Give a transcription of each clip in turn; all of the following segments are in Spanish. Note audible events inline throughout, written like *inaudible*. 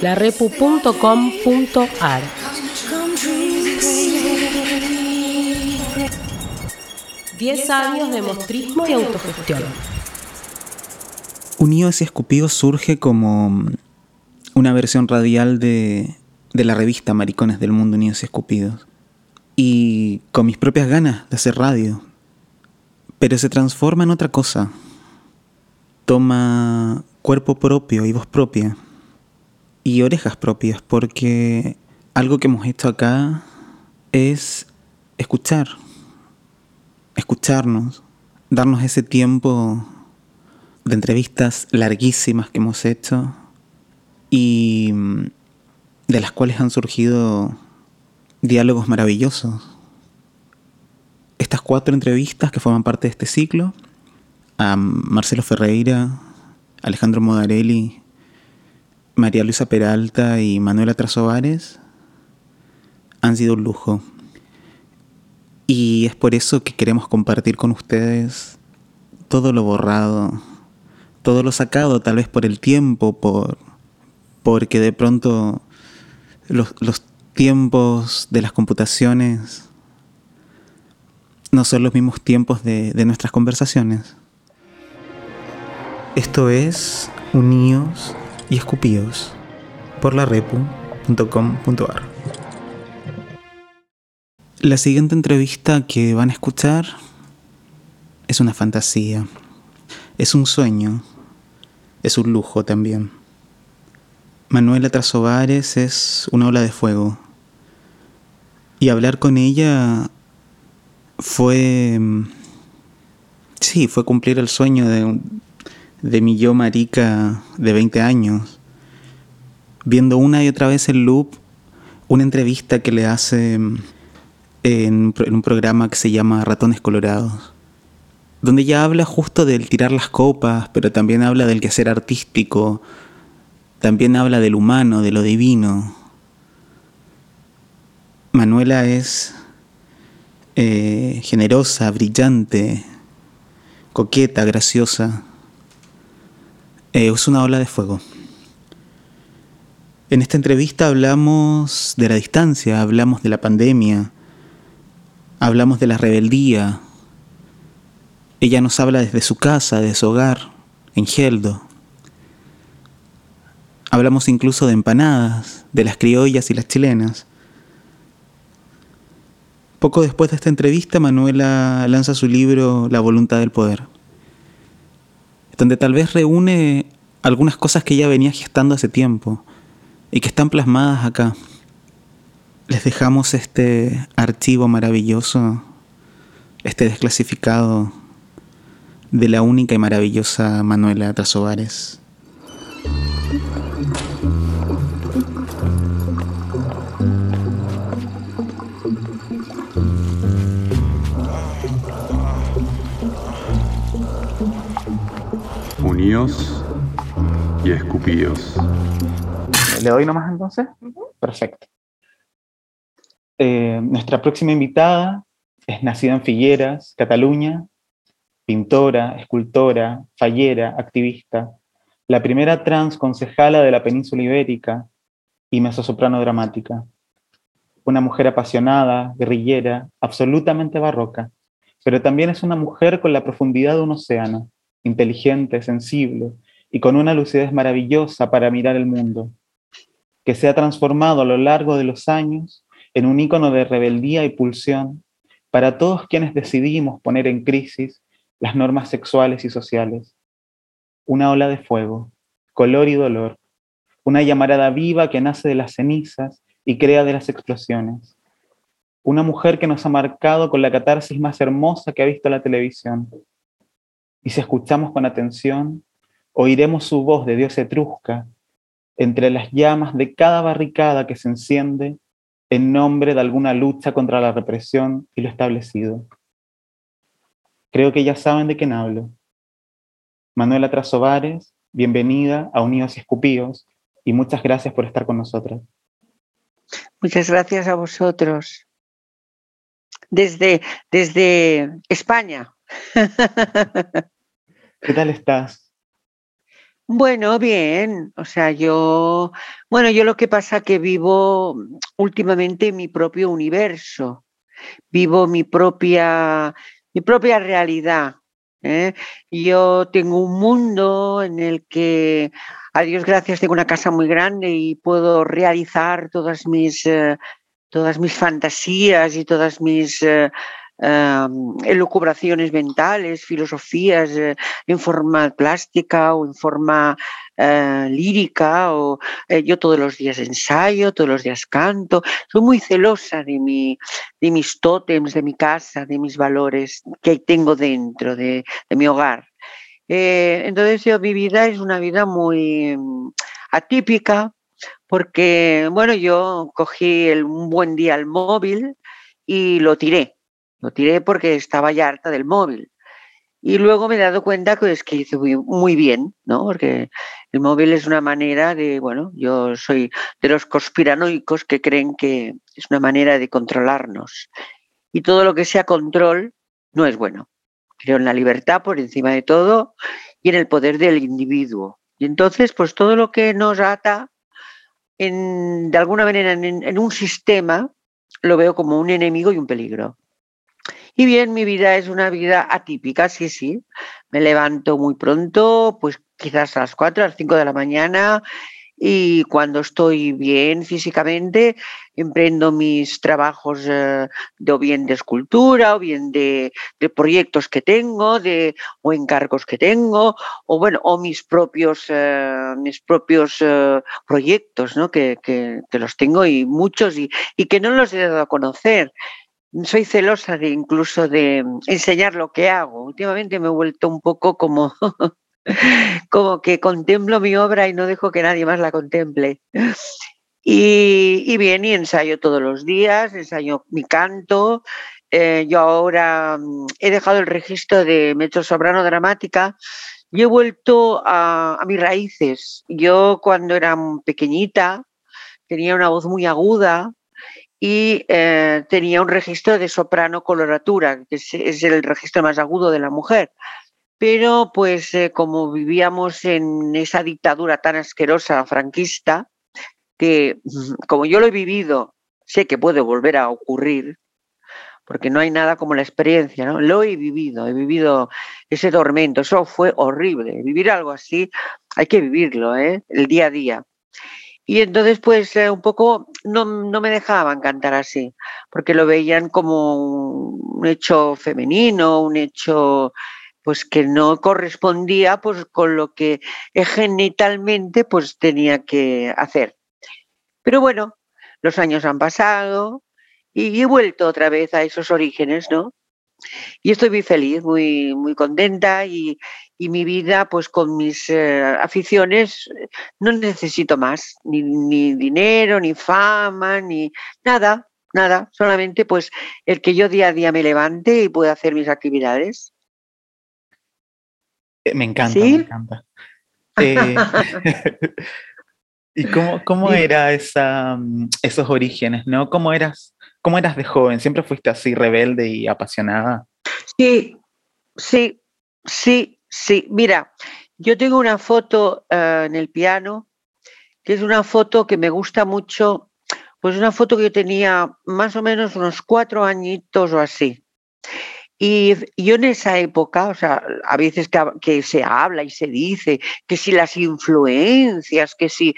larepu.com.ar. Diez años de mostrismo y autogestión. Unidos y Escupidos surge como una versión radial de, de la revista Maricones del Mundo Unidos y Escupidos. Y con mis propias ganas de hacer radio. Pero se transforma en otra cosa. Toma cuerpo propio y voz propia. Y orejas propias, porque algo que hemos hecho acá es escuchar. Escucharnos. Darnos ese tiempo de entrevistas larguísimas que hemos hecho y de las cuales han surgido diálogos maravillosos. Estas cuatro entrevistas que forman parte de este ciclo, a Marcelo Ferreira, Alejandro Modarelli, María Luisa Peralta y Manuela Trasovares, han sido un lujo. Y es por eso que queremos compartir con ustedes todo lo borrado, todo lo sacado tal vez por el tiempo, por porque de pronto los, tiempos de las computaciones no son los mismos tiempos de, de nuestras conversaciones. Esto es Unidos y Escupidos por la repu.com.ar. La siguiente entrevista que van a escuchar es una fantasía, es un sueño, es un lujo también. Manuela Trasovares es una ola de fuego. Y hablar con ella fue... Sí, fue cumplir el sueño de, de mi yo marica de 20 años. Viendo una y otra vez el loop una entrevista que le hace en, en un programa que se llama Ratones Colorados donde ella habla justo del tirar las copas, pero también habla del quehacer artístico, también habla del humano, de lo divino. Manuela es eh, generosa, brillante, coqueta, graciosa. Eh, es una ola de fuego. En esta entrevista hablamos de la distancia, hablamos de la pandemia, hablamos de la rebeldía. Ella nos habla desde su casa, de su hogar, en Geldo. Hablamos incluso de empanadas, de las criollas y las chilenas. Poco después de esta entrevista, Manuela lanza su libro La voluntad del poder, donde tal vez reúne algunas cosas que ella venía gestando hace tiempo y que están plasmadas acá. Les dejamos este archivo maravilloso, este desclasificado de la única y maravillosa Manuela Trasovares. Y escupidos. ¿Le doy nomás entonces? Perfecto. Eh, nuestra próxima invitada es nacida en Figueras, Cataluña, pintora, escultora, fallera, activista, la primera trans concejala de la península ibérica y mezzosoprano dramática. Una mujer apasionada, guerrillera, absolutamente barroca, pero también es una mujer con la profundidad de un océano, inteligente, sensible y con una lucidez maravillosa para mirar el mundo, que se ha transformado a lo largo de los años en un ícono de rebeldía y pulsión para todos quienes decidimos poner en crisis las normas sexuales y sociales una ola de fuego, color y dolor, una llamarada viva que nace de las cenizas y crea de las explosiones. Una mujer que nos ha marcado con la catarsis más hermosa que ha visto la televisión. Y si escuchamos con atención, oiremos su voz de Dios etrusca entre las llamas de cada barricada que se enciende en nombre de alguna lucha contra la represión y lo establecido. Creo que ya saben de quién hablo. Manuela Trasovares, bienvenida a Unidos y Escupidos y muchas gracias por estar con nosotros. Muchas gracias a vosotros. Desde, desde España. ¿Qué tal estás? Bueno, bien, o sea, yo, bueno, yo lo que pasa que vivo últimamente mi propio universo, vivo mi propia, mi propia realidad. ¿eh? Yo tengo un mundo en el que, a Dios gracias, tengo una casa muy grande y puedo realizar todas mis, eh, todas mis fantasías y todas mis eh, elucubraciones mentales, filosofías eh, en forma plástica o en forma eh, lírica, o eh, yo todos los días ensayo, todos los días canto, soy muy celosa de, mi, de mis tótems, de mi casa, de mis valores que tengo dentro de, de mi hogar. entonces yo, mi vida es una vida muy mm, atípica, porque, bueno, yo cogí el, un buen día el móvil y lo tiré lo tiré porque estaba ya harta del móvil. Y luego me he dado cuenta que es que hice muy, bien, ¿no? Porque el móvil es una manera de, bueno, yo soy de los conspiranoicos que creen que es una manera de controlarnos. Y todo lo que sea control no es bueno. Creo en la libertad por encima de todo y en el poder del individuo. Y entonces, pues todo lo que nos ata en, de alguna manera en un sistema, lo veo como un enemigo y un peligro. Y bien, mi vida es una vida atípica, sí, sí. Me levanto muy pronto, pues quizás a las 4, a las 5 de la mañana. Y cuando estoy bien físicamente, emprendo mis trabajos eh, de, o bien de escultura, o bien de, proyectos que tengo, de, o encargos que tengo, o bueno, o mis propios, eh, mis propios eh, proyectos, ¿no? Que, que, los tengo y muchos y, y que no los he dado a conocer soy celosa de incluso de enseñar lo que hago. Últimamente me he vuelto un poco como, *laughs* como que contemplo mi obra y no dejo que nadie más la contemple. Y, bien, y ensayo todos los días, ensayo mi canto. Eh, yo ahora mm, he dejado el registro de Metro Sobrano Dramática y he vuelto a mis raíces. Yo cuando era pequeñita tenía una voz muy aguda, y eh, tenía un registro de soprano coloratura, que es, el registro más agudo de la mujer. Pero pues eh, como vivíamos en esa dictadura tan asquerosa franquista, que *laughs* como yo lo he vivido, sé que puede volver a ocurrir, porque no hay nada como la experiencia, ¿no? Lo he vivido, he vivido ese tormento, eso fue horrible. Vivir algo así hay que vivirlo, ¿eh? El día a día. Y entonces, pues eh, un poco no, me dejaban cantar así, porque lo veían como un hecho femenino, un hecho pues que no correspondía pues con lo que genitalmente pues tenía que hacer. Pero bueno, los años han pasado y he vuelto otra vez a esos orígenes, ¿no? Y estoy muy feliz, muy, muy contenta y, mi vida, pues con mis eh, aficiones, no necesito más, ni, ni, dinero, ni fama, ni nada, nada, solamente pues el que yo día a día me levante y pueda hacer mis actividades. Eh, me encanta, me encanta. Eh, *laughs* ¿Y cómo, cómo era esa, mm, esos orígenes, no? ¿Cómo eras ¿Cómo eras de joven? ¿Siempre fuiste así rebelde y apasionada? Sí, sí, sí, sí. Mira, yo tengo una foto eh, en el piano, que es una foto que me gusta mucho, pues una foto que yo tenía más o menos unos cuatro añitos o así. Y yo en esa época, o sea, a veces que, se habla y se dice que si las influencias, que si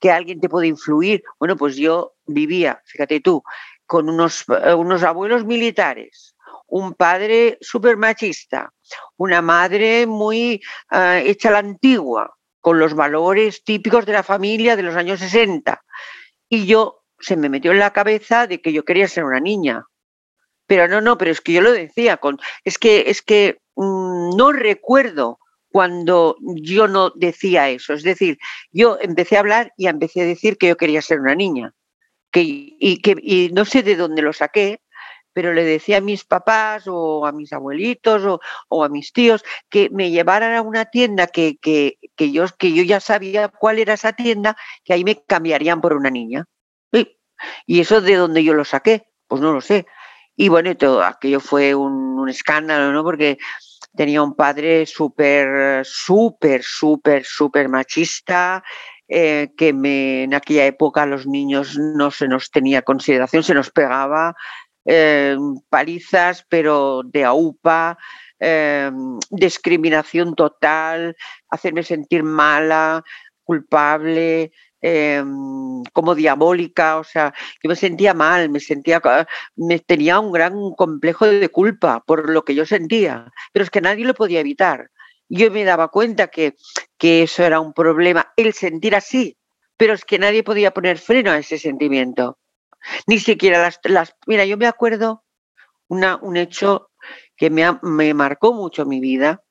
que alguien te puede influir, bueno, pues yo vivía, fíjate tú, con unos, eh, unos abuelos militares, un padre súper machista, una madre muy eh, hecha la antigua, con los valores típicos de la familia de los años 60. Y yo se me metió en la cabeza de que yo quería ser una niña. Pero no, no, pero es que yo lo decía, con, es que, es que mm, no recuerdo cuando yo no decía eso. Es decir, yo empecé a hablar y empecé a decir que yo quería ser una niña y, que, no sé de dónde lo saqué, pero le decía a mis papás o a mis abuelitos o, a mis tíos que me llevaran a una tienda que, que, yo, que yo ya sabía cuál era esa tienda, que ahí me cambiarían por una niña. Y, eso de dónde yo lo saqué, pues no lo sé. Y bueno, todo aquello fue un, un escándalo, ¿no? Porque tenía un padre súper, súper, súper, súper machista, eh, que me, en aquella época a los niños no se nos tenía consideración, se nos pegaba eh, palizas, pero de aupa, eh, discriminación total, hacerme sentir mala, culpable, Em, como diabólica, o sea, yo me sentía mal, me sentía, me tenía un gran complejo de culpa por lo que yo sentía, pero es que nadie lo podía evitar. Yo me daba cuenta que, que eso era un problema, el sentir así, pero es que nadie podía poner freno a ese sentimiento. Ni siquiera las... las mira, yo me acuerdo una, un hecho que me, me marcó mucho mi vida,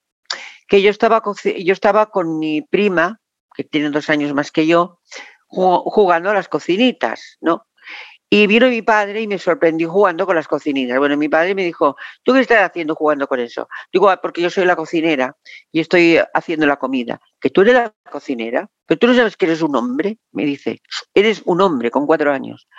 que yo estaba, yo estaba con mi prima, que tiene dos años más que yo, jugando a las cocinitas, ¿no? Y vino mi padre y me sorprendió jugando con las cocinitas. Bueno, mi padre me dijo, ¿tú qué estás haciendo jugando con eso? Digo, ah, porque yo soy la cocinera y estoy haciendo la comida. ¿Que tú eres la cocinera? ¿Pero tú no sabes que eres un hombre? Me dice, eres un hombre con cuatro años.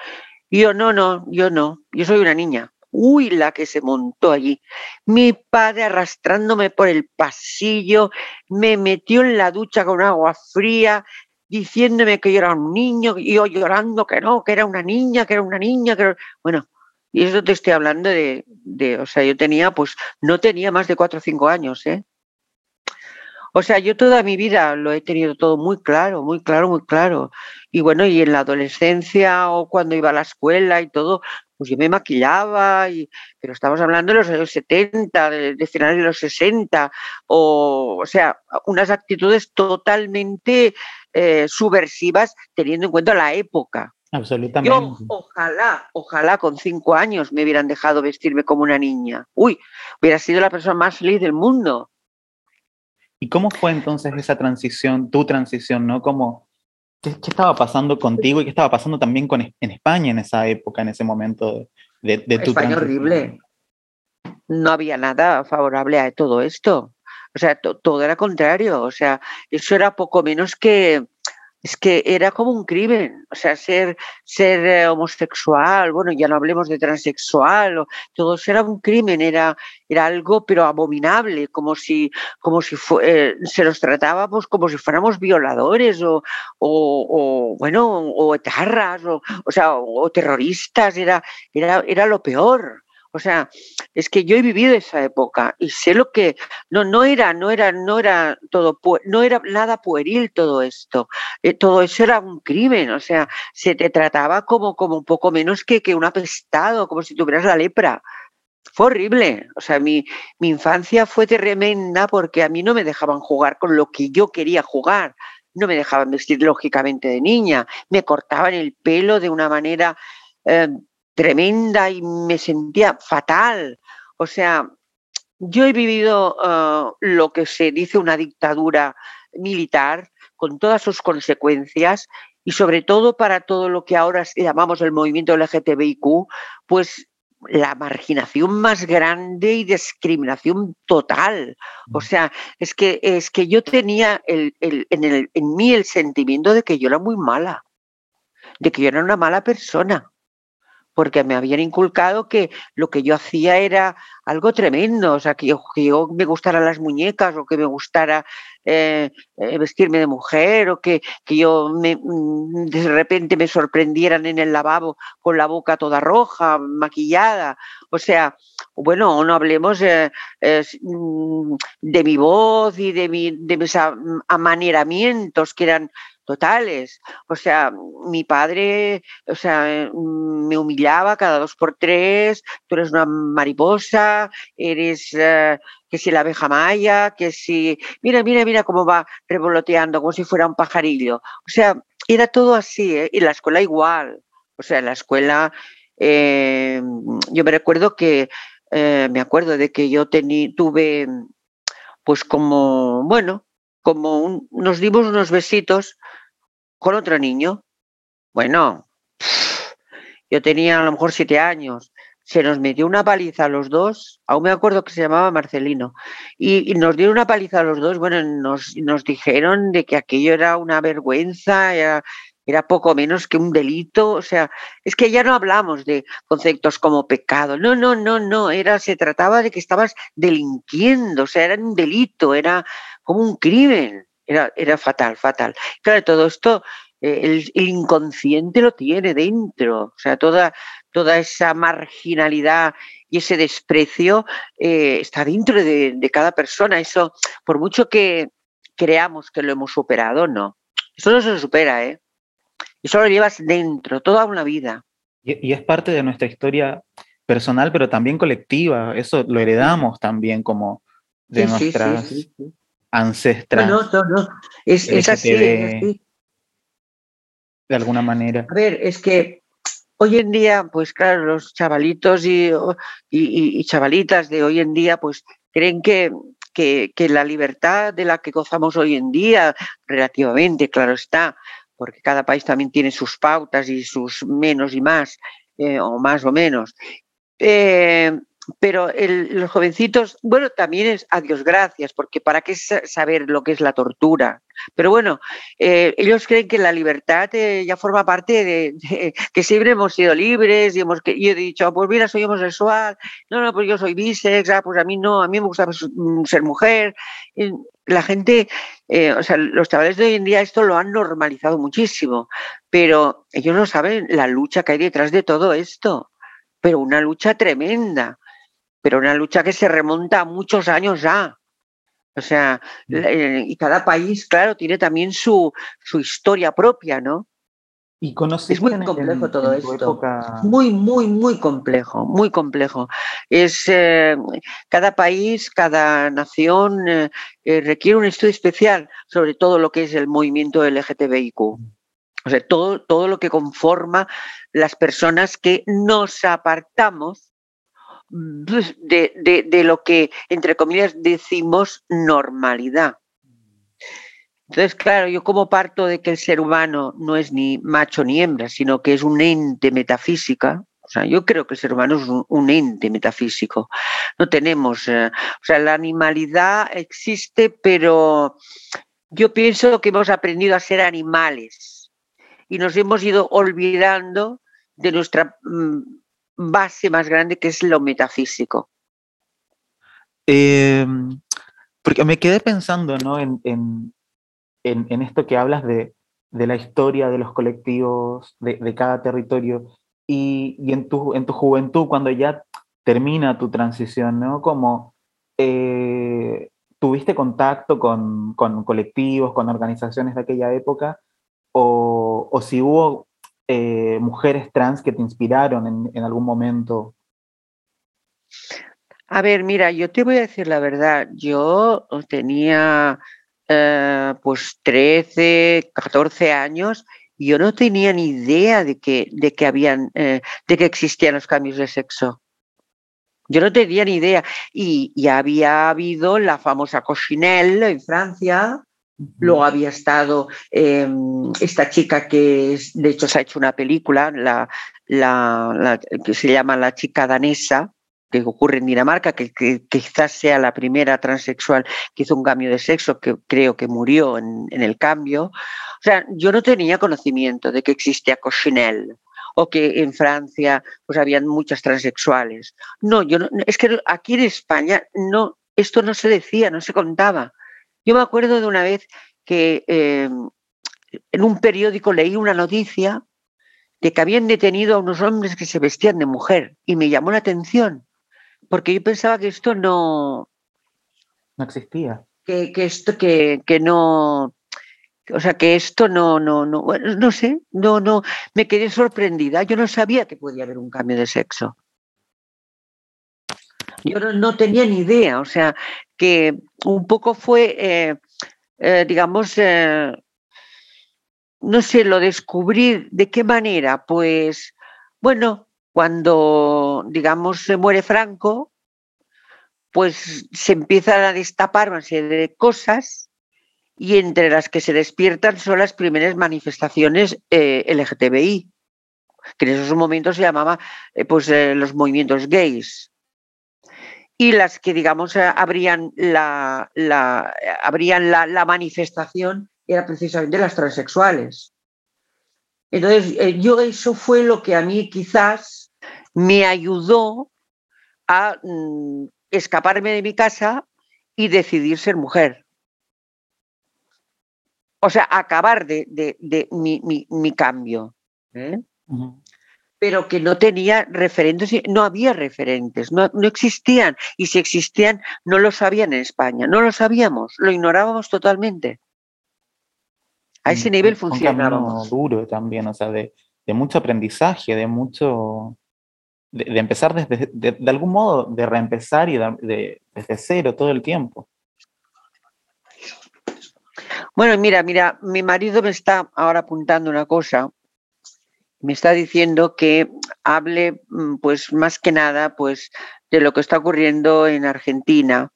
Yo, no, no, yo no, yo soy una niña. Uy, la que se montó allí. Mi padre arrastrándome por el pasillo, me metió en la ducha con agua fría, diciéndome que yo era un niño, y yo llorando que no, que era una niña, que era una niña, que Bueno, y eso te estoy hablando de, de, o sea, yo tenía, pues, no tenía más de cuatro o cinco años, ¿eh? O sea, yo toda mi vida lo he tenido todo muy claro, muy claro, muy claro. Y bueno, y en la adolescencia o cuando iba a la escuela y todo, pues yo me maquillaba, y, pero estamos hablando de los años 70, de, finales de los 60, o, o sea, unas actitudes totalmente eh, subversivas teniendo en cuenta la época. Absolutamente. Yo, ojalá, ojalá con cinco años me hubieran dejado vestirme como una niña. Uy, hubiera sido la persona más feliz del mundo. ¿Y cómo fue entonces esa transición, tu transición, ¿no? Como, ¿qué, estaba pasando contigo y qué estaba pasando también con, en España en esa época, en ese momento de, de, tu España horrible. No había nada favorable a todo esto. O sea, todo era contrario. O sea, eso era poco menos que, es que era como un crimen, o sea, ser, ser eh, homosexual, bueno, ya no hablemos de transexual, o, todo era un crimen, era, era algo pero abominable, como si, como si eh, se los tratábamos como si fuéramos violadores o, o, bueno, o etarras, o, o sea, o terroristas, era, era, era lo peor. O sea, es que yo he vivido esa época y sé lo que no no era no era no era todo no era nada pueril todo esto. Eh, todo eso era un crimen, o sea, se te trataba como como un poco menos que que un apestado, como si tuvieras la lepra. Fue horrible, o sea, mi, mi infancia fue tremenda porque a mí no me dejaban jugar con lo que yo quería jugar, no me dejaban vestir lógicamente de niña, me cortaban el pelo de una manera eh, tremenda y me sentía fatal. O sea, yo he vivido uh, lo que se dice una dictadura militar con todas sus consecuencias y sobre todo para todo lo que ahora llamamos el movimiento LGTBIQ, pues la marginación más grande y discriminación total. O mm. sea, es que, es que yo tenía el, el, en, el, en mí el sentimiento de que yo era muy mala, de que yo era una mala persona porque me habían inculcado que lo que yo hacía era algo tremendo, o sea, que yo, que yo me gustaran las muñecas o que me gustara eh, eh, vestirme de mujer o que, que yo me, mm, de repente me sorprendieran en el lavabo con la boca toda roja, maquillada. O sea, bueno, no hablemos eh, mm, de mi voz y de, de mis amaneramientos que eran totales. O sea, mi padre, o sea, me humillaba cada dos por tres, tú eres una mariposa, eres eh, que si la abeja maya, que si, mira, mira, mira cómo va revoloteando, como si fuera un pajarillo. O sea, era todo así, ¿eh? y la escuela igual. O sea, la escuela, eh, yo me recuerdo que, me acuerdo de que yo tení, tuve, pues como, bueno, como nos dimos unos besitos con otro niño. Bueno, yo tenía a lo mejor siete años. Se nos metió una paliza a los dos, aún me acuerdo que se llamaba Marcelino, y, nos dieron una paliza a los dos. Bueno, nos, nos, dijeron de que aquello era una vergüenza, era poco menos que un delito, o sea, es que ya no hablamos de conceptos como pecado, no, no, no, no, era, se trataba de que estabas delinquiendo, o sea, era un delito, era como un crimen, era, era fatal, fatal. Claro, todo esto eh, el, inconsciente lo tiene dentro, o sea, toda, toda esa marginalidad y ese desprecio eh, está dentro de, de, cada persona. Eso, por mucho que creamos que lo hemos superado, no. Eso no se supera, ¿eh? Eso lo llevas dentro, toda una vida. Y, es parte de nuestra historia personal, pero también colectiva. Eso lo heredamos también como de nuestras ancestras. No, no, no. Es, es así, De alguna manera. A ver, es que hoy en día, pues claro, los chavalitos y, y, chavalitas de hoy en día, pues creen que, que, que, la libertad de la que gozamos hoy en día, relativamente, claro está, porque cada país también tiene sus pautas y sus menos y más, eh, o más o menos. Eh, pero los jovencitos, bueno, también es a Dios gracias, porque para qué saber lo que es la tortura. Pero bueno, eh, ellos creen que la libertad ya forma parte de, que siempre hemos sido libres y hemos yo he dicho, ah, pues mira, soy homosexual, no, no, pues yo soy bisex, ah, pues a mí no, a mí me gusta ser mujer la gente, eh, o sea, los chavales de hoy en día esto lo han normalizado muchísimo, pero ellos no saben la lucha que hay detrás de todo esto, pero una lucha tremenda, pero una lucha que se remonta a muchos años ya. O sea, mm. eh, y cada país, claro, tiene también su, su historia propia, ¿no? Y es muy complejo todo esto. Muy, muy, muy complejo, muy complejo. Es eh, cada país, cada nación eh, eh, requiere un estudio especial sobre todo lo que es el movimiento LGTBIQ. O sea, todo, todo lo que conforma las personas que nos apartamos pues, de, de lo que, entre comillas, decimos normalidad. Entonces, claro, yo como parto de que el ser humano no es ni macho ni hembra, sino que es un ente metafísica, o sea, yo creo que el ser humano es un, ente metafísico. No tenemos, eh, o sea, la animalidad existe, pero yo pienso que hemos aprendido a ser animales y nos hemos ido olvidando de nuestra mm, base más grande, que es lo metafísico. Em, porque me quedé pensando ¿no? en, en, esto que hablas de, la historia de los colectivos, de, cada territorio, y, en, tu, en tu juventud, cuando ya termina tu transición, ¿no? Como eh, tuviste contacto con, colectivos, con organizaciones de aquella época, o, si hubo eh, mujeres trans que te inspiraron en, algún momento. A ver, mira, yo te voy a decir la verdad. Yo tenía eh, pues 13, 14 años, y yo no tenía ni idea de que, de que habían, eh, de que existían los cambios de sexo. Yo no tenía ni idea. Y ya había habido la famosa Cochinelle en Francia, Luego había estado em, esta chica que de hecho se ha hecho una película, la, que se llama La chica danesa, que ocurre en Dinamarca, que, quizás sea la primera transexual que hizo un cambio de sexo, que creo que murió en, el cambio. O sea, yo no tenía conocimiento de que existía Cochinelle o que en Francia pues habían muchas transexuales. No, yo no, es que aquí en España no, esto no se decía, no se contaba. Yo me acuerdo de una vez que em, en un periódico leí una noticia de que habían detenido a unos hombres que se vestían de mujer y me llamó la atención porque yo pensaba que esto no... No existía. Que, esto, que, no... O sea, que esto no, no, no, no sé, no, no, me quedé sorprendida. Yo no sabía que podía haber un cambio de sexo. Yo no, tenía ni idea, o sea, que un poco fue, eh, eh, digamos, eh, no sé, lo descubrí de qué manera, pues, bueno, cuando, digamos, se muere Franco, pues se empiezan a destapar una serie de cosas y entre las que se despiertan son las primeras manifestaciones LGTBI, que en esos momentos se llamaba pues, los movimientos gays. Y las que, digamos, abrían la, abrían la, la manifestación eran precisamente las transexuales. Entonces, eh, yo eso fue lo que a mí quizás me ayudó a mm, escaparme de mi casa y decidir ser mujer. O sea, acabar de, mi, cambio. ¿eh? Pero que no tenía referentes, no había referentes, no, existían. Y si existían, no lo sabían en España, no lo sabíamos, lo ignorábamos totalmente. A ese nivel funcionaba. duro también, o sea, de, mucho aprendizaje, de mucho. de, empezar desde, de, algún modo, de reempezar y de, desde cero todo el tiempo. Bueno, mira, mira, mi marido me está ahora apuntando una cosa. Me está diciendo que hable, mm, pues más que nada, pues de lo que está ocurriendo en Argentina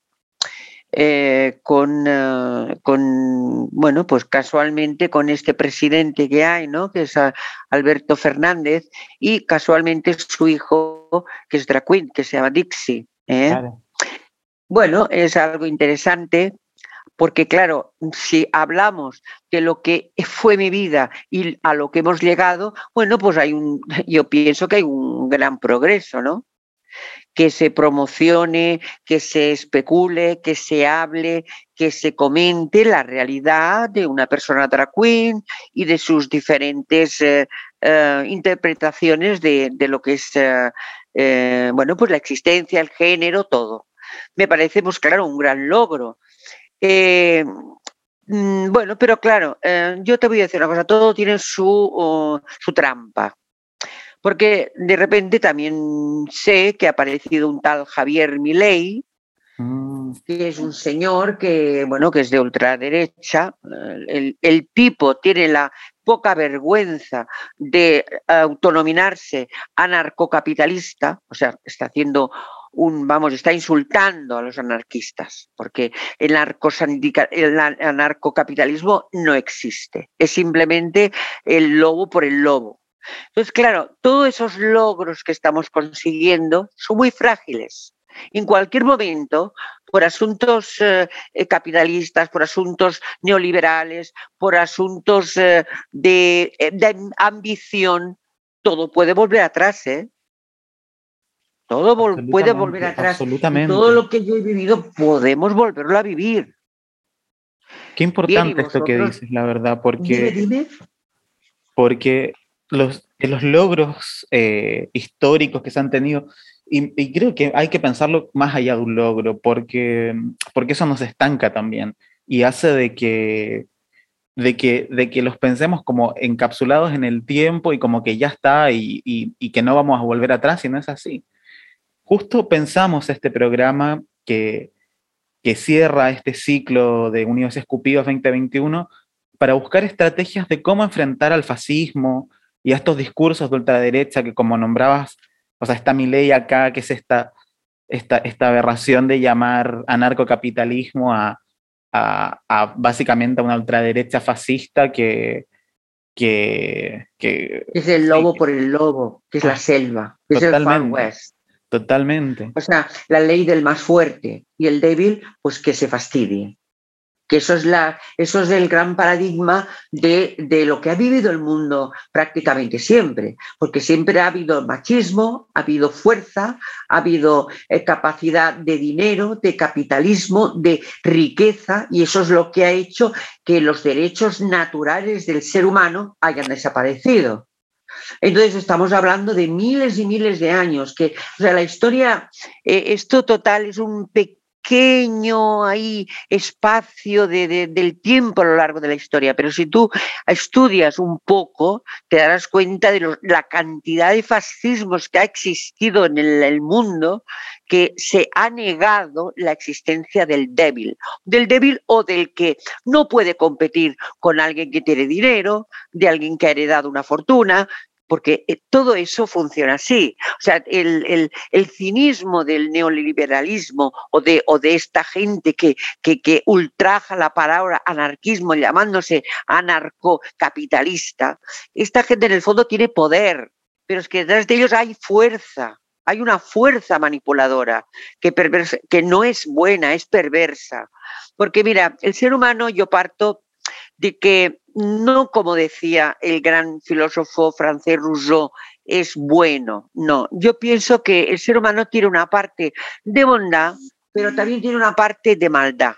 eh, con, eh, con, bueno, pues casualmente con este presidente que hay, ¿no? Que es Alberto Fernández, y casualmente su hijo, que es drag que se llama Dixie. ¿eh? Bueno, es algo interesante porque claro, si hablamos de lo que fue mi vida y a lo que hemos llegado, bueno, pues hay un, *laughs* yo pienso que hay un gran progreso, ¿no? que se promocione, que se especule, que se hable, que se comente la realidad de una persona drag queen y de sus diferentes eh, eh, interpretaciones de, lo que es, eh, bueno, pues la existencia, el género, todo. Me parece, pues claro, un gran logro. Mm, bueno, pero claro, yo te voy a decir una cosa, todo tiene su, su trampa porque de repente también sé que ha aparecido un tal Javier Milei, mm. que es un señor que, bueno, que es de ultraderecha. El, el tipo tiene la poca vergüenza de autonominarse anarcocapitalista, o sea, está haciendo vamos, está insultando a los anarquistas, porque el, anarcocapitalismo no existe, es simplemente el lobo por el lobo. Entonces, claro, todos esos logros que estamos consiguiendo son muy frágiles. En cualquier momento, por asuntos eh, eh, capitalistas, por asuntos neoliberales, por asuntos eh, de, ambición, todo puede volver atrás, ¿eh? Todo puede volver atrás. Absolutamente. Todo lo que yo he vivido podemos volverlo a vivir. Qué importante esto que dices, la verdad, porque, porque los, los logros eh, históricos que se han tenido, y, creo que hay que pensarlo más allá de un logro, porque, porque eso nos estanca también y hace de que, de, que, de que los pensemos como encapsulados en el tiempo y como que ya está y, y, que no vamos a volver atrás, y no es así. Justo pensamos este programa que, que cierra este ciclo de Unidos Escupidos 2021 para buscar estrategias de cómo enfrentar al fascismo, y a estos discursos de ultraderecha que como nombrabas, o sea, está mi ley acá, que es esta, esta, esta aberración de llamar anarcocapitalismo a, a, básicamente a una ultraderecha fascista que, que, es el lobo por el lobo, que es la selva, que es el Far West. Totalmente. O sea, la ley del más fuerte y el débil, pues que se fastidie que eso es, la, eso es el gran paradigma de, lo que ha vivido el mundo prácticamente siempre, porque siempre ha habido machismo, ha habido fuerza, ha habido eh, capacidad de dinero, de capitalismo, de riqueza, y eso es lo que ha hecho que los derechos naturales del ser humano hayan desaparecido. Entonces estamos hablando de miles y miles de años, que o sea, la historia, eh, esto total es un pequeño pequeño ahí espacio del tiempo a lo largo de la historia, pero si tú estudias un poco, te darás cuenta de la cantidad de fascismos que ha existido en el, mundo, que se ha negado la existencia del débil, del débil o del que no puede competir con alguien que tiene dinero, de alguien que ha heredado una fortuna, porque eh, todo eso funciona así. O sea, el, cinismo del neoliberalismo o de, esta gente que, ultraja la palabra anarquismo llamándose anarcocapitalista, esta gente en el fondo tiene poder, pero es que detrás de ellos hay fuerza. Hay una fuerza manipuladora que no es buena, es perversa. Porque mira, el ser humano, yo parto de que no como decía el gran filósofo francés Rousseau, es bueno, no, yo pienso que el ser humano tiene una parte de bondad, pero también tiene una parte de maldad.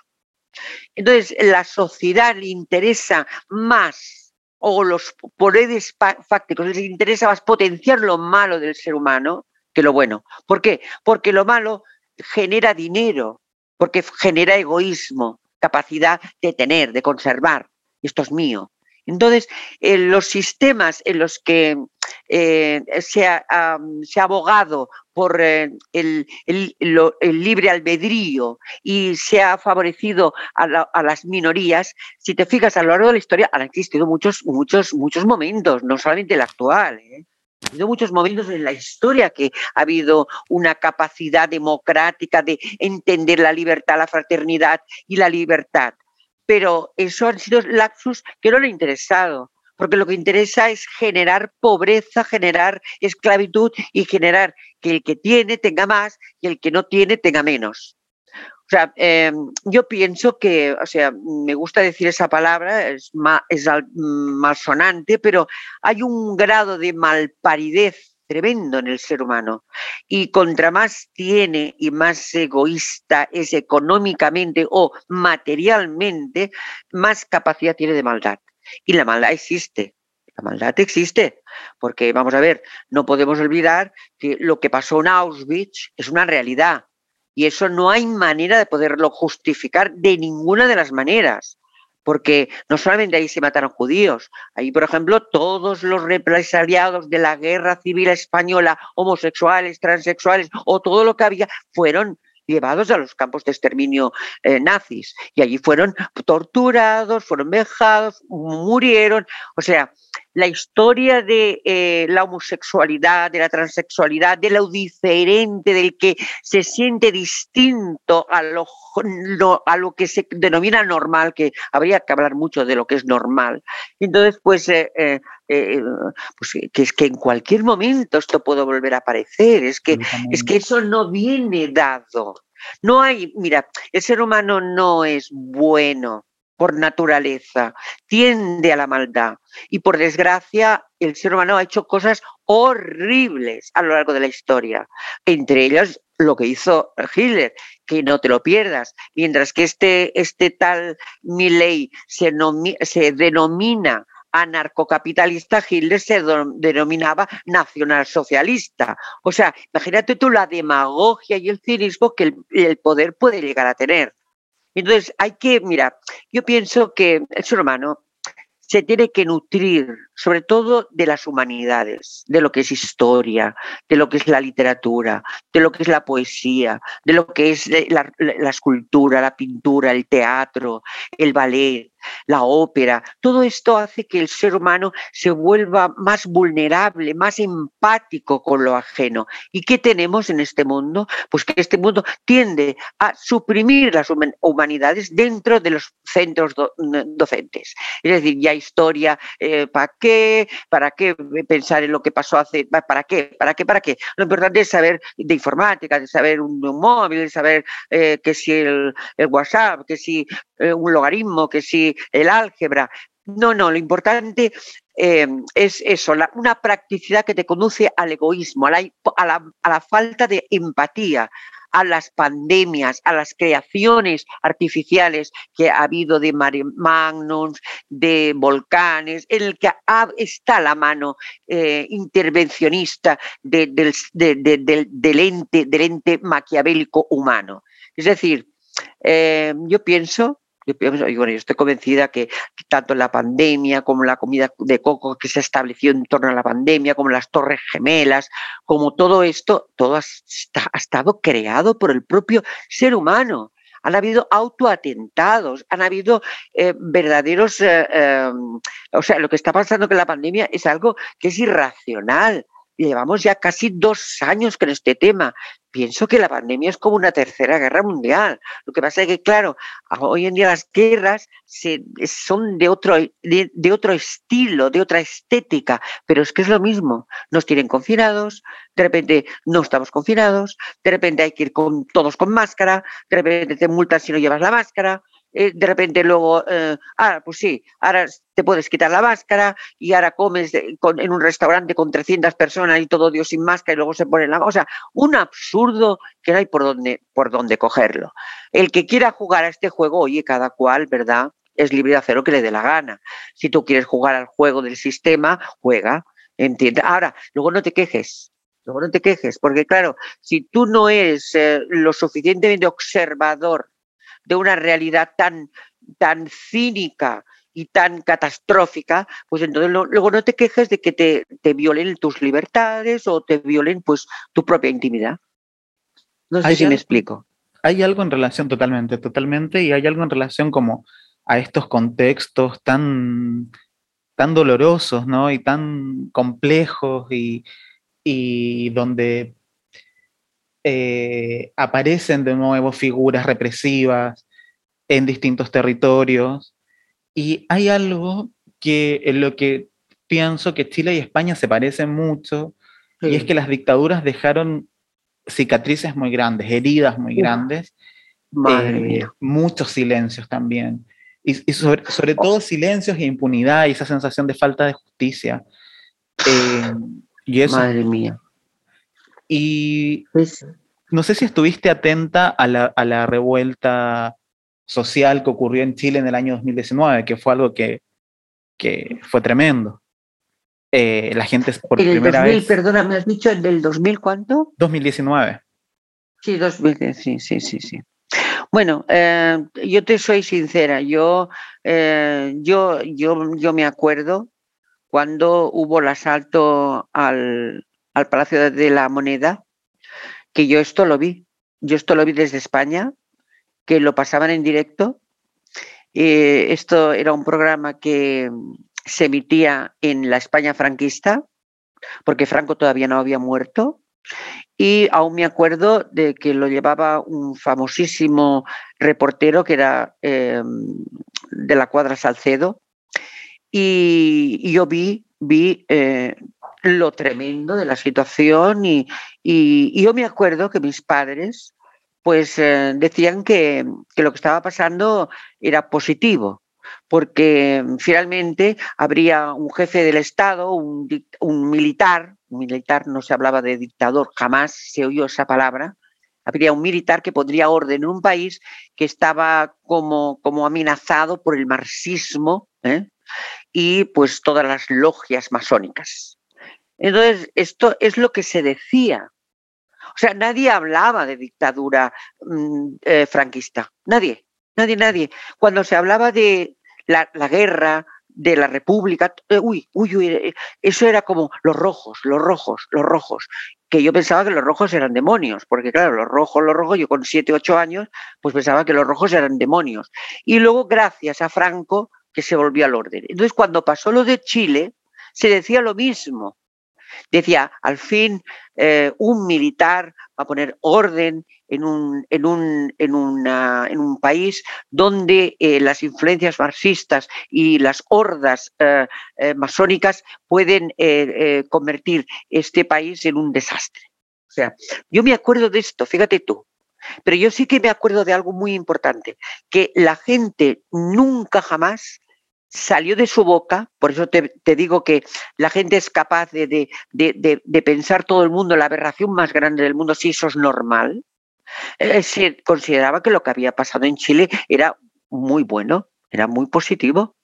Entonces, la sociedad le interesa más, o los poderes fácticos les interesa más potenciar lo malo del ser humano que lo bueno. ¿Por qué? Porque lo malo genera dinero, porque genera egoísmo, capacidad de tener, de conservar. Esto es mío. Entonces, los sistemas en los que eh, se, ha, abogado por eh, el, libre albedrío y se ha favorecido a, las minorías, si te fijas a lo largo de la historia han existido muchos, muchos, muchos momentos, no solamente el actual. ¿eh? Ha habido muchos momentos en la historia que ha habido una capacidad democrática de entender la libertad, la fraternidad y la libertad pero eso han sido lapsus que no le ha interesado, porque lo que interesa es generar pobreza, generar esclavitud y generar que el que tiene tenga más y el que no tiene tenga menos. O sea, em, yo pienso que, o sea, me gusta decir esa palabra, es, es malsonante, pero hay un grado de malparidez tremendo en el ser humano. Y contra más tiene y más egoísta es económicamente o materialmente, más capacidad tiene de maldad. Y la maldad existe. La maldad existe, porque vamos a ver, no podemos olvidar que lo que pasó en Auschwitz es una realidad y eso no hay manera de poderlo justificar de ninguna de las maneras porque no solamente ahí se mataron judíos, ahí, por ejemplo, todos los represaliados de la guerra civil española, homosexuales, transexuales o todo lo que había, fueron llevados a los campos de exterminio eh, nazis. Y allí fueron torturados, fueron vejados, murieron, o sea, la historia de eh, la homosexualidad, de la transexualidad, de lo diferente, del que se siente distinto a lo, a lo que se denomina normal, que habría que hablar mucho de lo que es normal. Entonces, pues, eh, eh, pues que es que en cualquier momento esto puede volver a aparecer, es que, es que eso no viene dado. No hay, mira, el ser humano no es bueno por naturaleza, tiende a la maldad. Y por desgracia, el ser humano ha hecho cosas horribles a lo largo de la historia. Entre ellas, lo que hizo Hitler, que no te lo pierdas. Mientras que este, este tal Milley se, se denomina anarcocapitalista, Hitler se denominaba nacionalsocialista. O sea, imagínate tú la demagogia y el cinismo que el poder puede llegar a tener. Entonces, hay que, mira, yo pienso que el ser humano se tiene que nutrir sobre todo de las humanidades, de lo que es historia, de lo que es la literatura, de lo que es la poesía, de lo que es la, la escultura, la pintura, el teatro, el ballet, la ópera, todo esto hace que el ser humano se vuelva más vulnerable, más empático con lo ajeno. ¿Y qué tenemos en este mundo? Pues que este mundo tiende a suprimir las humanidades dentro de los centros docentes. Es decir, ya historia, eh, ¿para qué? ¿Para qué pensar en lo que pasó hace? ¿Para qué? ¿Para qué? ¿Para qué? Lo importante es saber de informática, de saber un, móvil, de saber eh, que si el, WhatsApp, que si eh, un logaritmo, que si el álgebra. No, no, lo importante eh, es eso, una practicidad que te conduce al egoísmo, a la, falta de empatía, a las pandemias, a las creaciones artificiales que ha habido de magnums, de volcanes, en el que está la mano eh, intervencionista del, ente, del ente maquiavélico humano. Es decir, eh, yo pienso yo, estoy convencida que tanto la pandemia como la comida de coco que se estableció en torno a la pandemia, como las torres gemelas, como todo esto, todo ha, estado creado por el propio ser humano han habido autoatentados, han habido eh, verdaderos, eh, em, o sea, lo que está pasando con la pandemia es algo que es irracional. Llevamos ya casi dos años con este tema. Pienso que la pandemia es como una tercera guerra mundial. Lo que pasa es que, claro, hoy en día las guerras son de otro, de, otro estilo, de otra estética, pero es que es lo mismo. Nos tienen confinados, de repente no estamos confinados, de repente hay que ir con, todos con máscara, de repente te multan si no llevas la máscara. Eh, de repente luego, eh, ahora pues sí, ahora te puedes quitar la máscara y ahora comes en un restaurante con 300 personas y todo Dios sin máscara y luego se pone la... O sea, un absurdo que no hay por dónde, por dónde cogerlo. El que quiera jugar a este juego, oye, cada cual, ¿verdad? Es libre de hacer lo que le dé la gana. Si tú quieres jugar al juego del sistema, juega, entiende. Ahora, luego no te quejes, luego no te quejes, porque claro, si tú no eres eh, lo suficientemente observador de una realidad tan, tan cínica y tan catastrófica, pues entonces luego no te quejes de que te, te, violen tus libertades o te violen pues tu propia intimidad. No sé si me explico. Hay algo en relación totalmente, totalmente, y hay algo en relación como a estos contextos tan, tan dolorosos, ¿no? Y tan complejos y, y donde eh, aparecen de nuevo figuras represivas en distintos territorios. Y hay algo que en lo que pienso que Chile y España se parecen mucho, y es que las dictaduras dejaron cicatrices muy grandes, heridas muy grandes, eh, muchos silencios también. Y, sobre, todo silencios e impunidad y esa sensación de falta de justicia. Eh, y eso, Madre mía. Y pues no sé si estuviste atenta a la, a la, revuelta social que ocurrió en Chile en el año 2019, que fue algo que, que fue tremendo. Eh, la gente por ¿En primera 2000, vez. Perdona, ¿me has dicho el del 2000 cuánto? 2019. Sí, 2000, sí, sí, sí, sí. Bueno, eh, yo te soy sincera, yo, eh, yo, yo, yo me acuerdo cuando hubo el asalto al, al Palacio de la Moneda, que yo esto lo vi, yo esto lo vi desde España, que lo pasaban en directo. Eh, esto era un programa que se emitía en la España franquista, porque Franco todavía no había muerto. Y aún me acuerdo de que lo llevaba un famosísimo reportero que era eh, de la cuadra Salcedo. Y, y yo vi, vi eh, lo tremendo de la situación y, y, yo me acuerdo que mis padres pues eh, decían que, que, lo que estaba pasando era positivo, porque finalmente habría un jefe del Estado, un, un militar, militar no se hablaba de dictador, jamás se oyó esa palabra, habría un militar que pondría orden en un país que estaba como, como amenazado por el marxismo ¿eh? y pues todas las logias masónicas. Entonces, esto es lo que se decía. O sea, nadie hablaba de dictadura mmm, eh, franquista. Nadie, nadie, nadie. Cuando se hablaba de la, guerra, de la República, eh, uy, uy, uy, eh, eso era como los rojos, los rojos, los rojos, que yo pensaba que los rojos eran demonios, porque claro, los rojos, los rojos, yo con siete, ocho años, pues pensaba que los rojos eran demonios. Y luego, gracias a Franco, que se volvió al orden. Entonces, cuando pasó lo de Chile, se decía lo mismo. Decía, al fin eh, un militar va a poner orden en un, en un, en una, en un país donde eh, las influencias marxistas y las hordas eh, masónicas pueden convertir este país en un desastre. O sea, yo me acuerdo de esto, fíjate tú, pero yo sí que me acuerdo de algo muy importante, que la gente nunca jamás salió de su boca, por eso te, te digo que la gente es capaz de, de, de, de, pensar todo el mundo la aberración más grande del mundo, si eso es normal, eh, se consideraba que lo que había pasado en Chile era muy bueno, era muy positivo.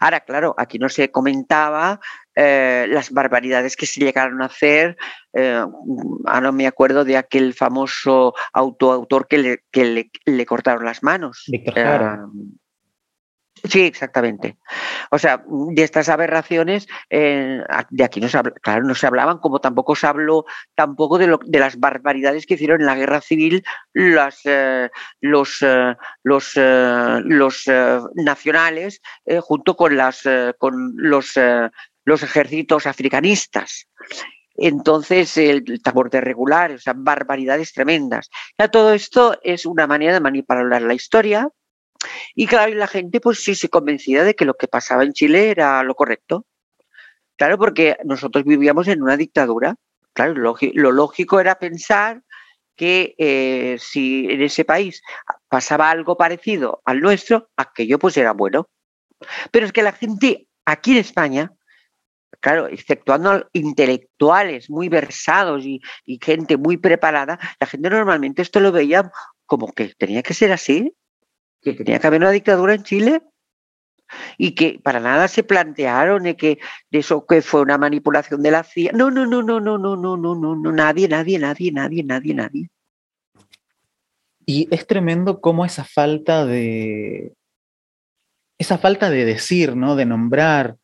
Ahora, claro, aquí no se comentaba eh, las barbaridades que se llegaron a hacer. Eh, ahora no me acuerdo de aquel famoso autoautor que le, que le, le cortaron las manos. Víctor Jara. Sí, exactamente. O sea, de estas aberraciones, eh, de aquí no se, habla, claro, no se hablaban, como tampoco se habló tampoco de, lo, de las barbaridades que hicieron en la guerra civil las, eh, los, eh, los, los nacionales junto con, las, con los, los ejércitos africanistas. Entonces, el transporte regular, o sea, barbaridades tremendas. Ya todo esto es una manera de manipular la historia, y claro, la gente pues sí se convencida de que lo que pasaba en Chile era lo correcto. Claro, porque nosotros vivíamos en una dictadura. Claro, lo, lógico era pensar que eh, si en ese país pasaba algo parecido al nuestro, aquello pues era bueno. Pero es que la gente aquí en España, claro, exceptuando intelectuales muy versados y gente muy preparada, la gente normalmente esto lo veía como que tenía que ser así, que tenía que haber una dictadura en Chile y que para nada se plantearon de que de eso que fue una manipulación de la CIA. No, no, no, no, no, no, no, no, no, no, nadie, nadie, nadie, nadie, nadie, nadie. Y es tremendo cómo esa falta de esa falta de decir, ¿no? De nombrar,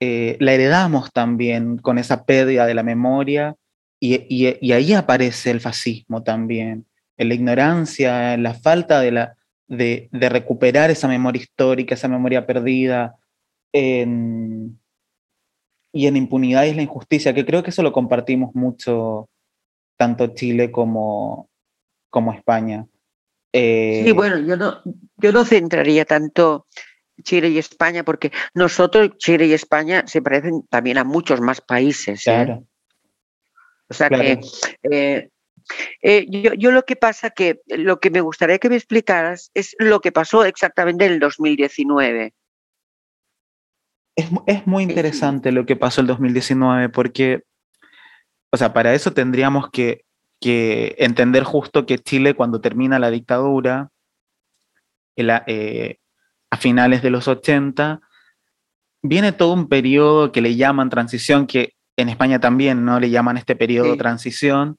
eh, la heredamos también con esa pérdida de la memoria y, y, y ahí aparece el fascismo también, en la ignorancia, en la falta de la, de, de, recuperar esa memoria histórica, esa memoria perdida, en, y en impunidad y en la injusticia, que creo que eso lo compartimos mucho, tanto Chile como, como España. Eh, sí, bueno, yo no, yo no centraría tanto Chile y España, porque nosotros, Chile y España, se parecen también a muchos más países. ¿eh? Claro. O sea Claro. que eh, eh, yo, yo lo que pasa que lo que me gustaría que me explicaras es lo que pasó exactamente en el 2019. Es, es muy interesante lo que pasó el 2019 porque, o sea, para eso tendríamos que, que entender justo que Chile cuando termina la dictadura, el eh, a finales de los 80, viene todo un periodo que le llaman transición, que en España también, ¿no? Le llaman este periodo Sí. transición,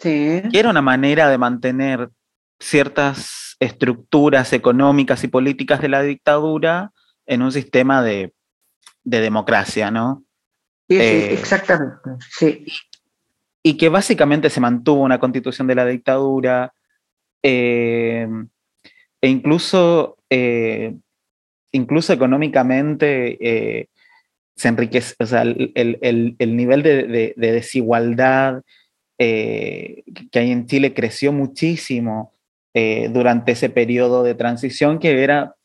Sí. que era una manera de mantener ciertas estructuras económicas y políticas de la dictadura en un sistema de, de democracia, ¿no? Sí, sí, Eh, exactamente. Sí. Y que básicamente se mantuvo una constitución de la dictadura eh, e incluso, eh, incluso económicamente se enriquece, o sea, el, el- el- el nivel de, de- de desigualdad eh, que hay en Chile creció muchísimo eh, durante ese periodo de transición que era,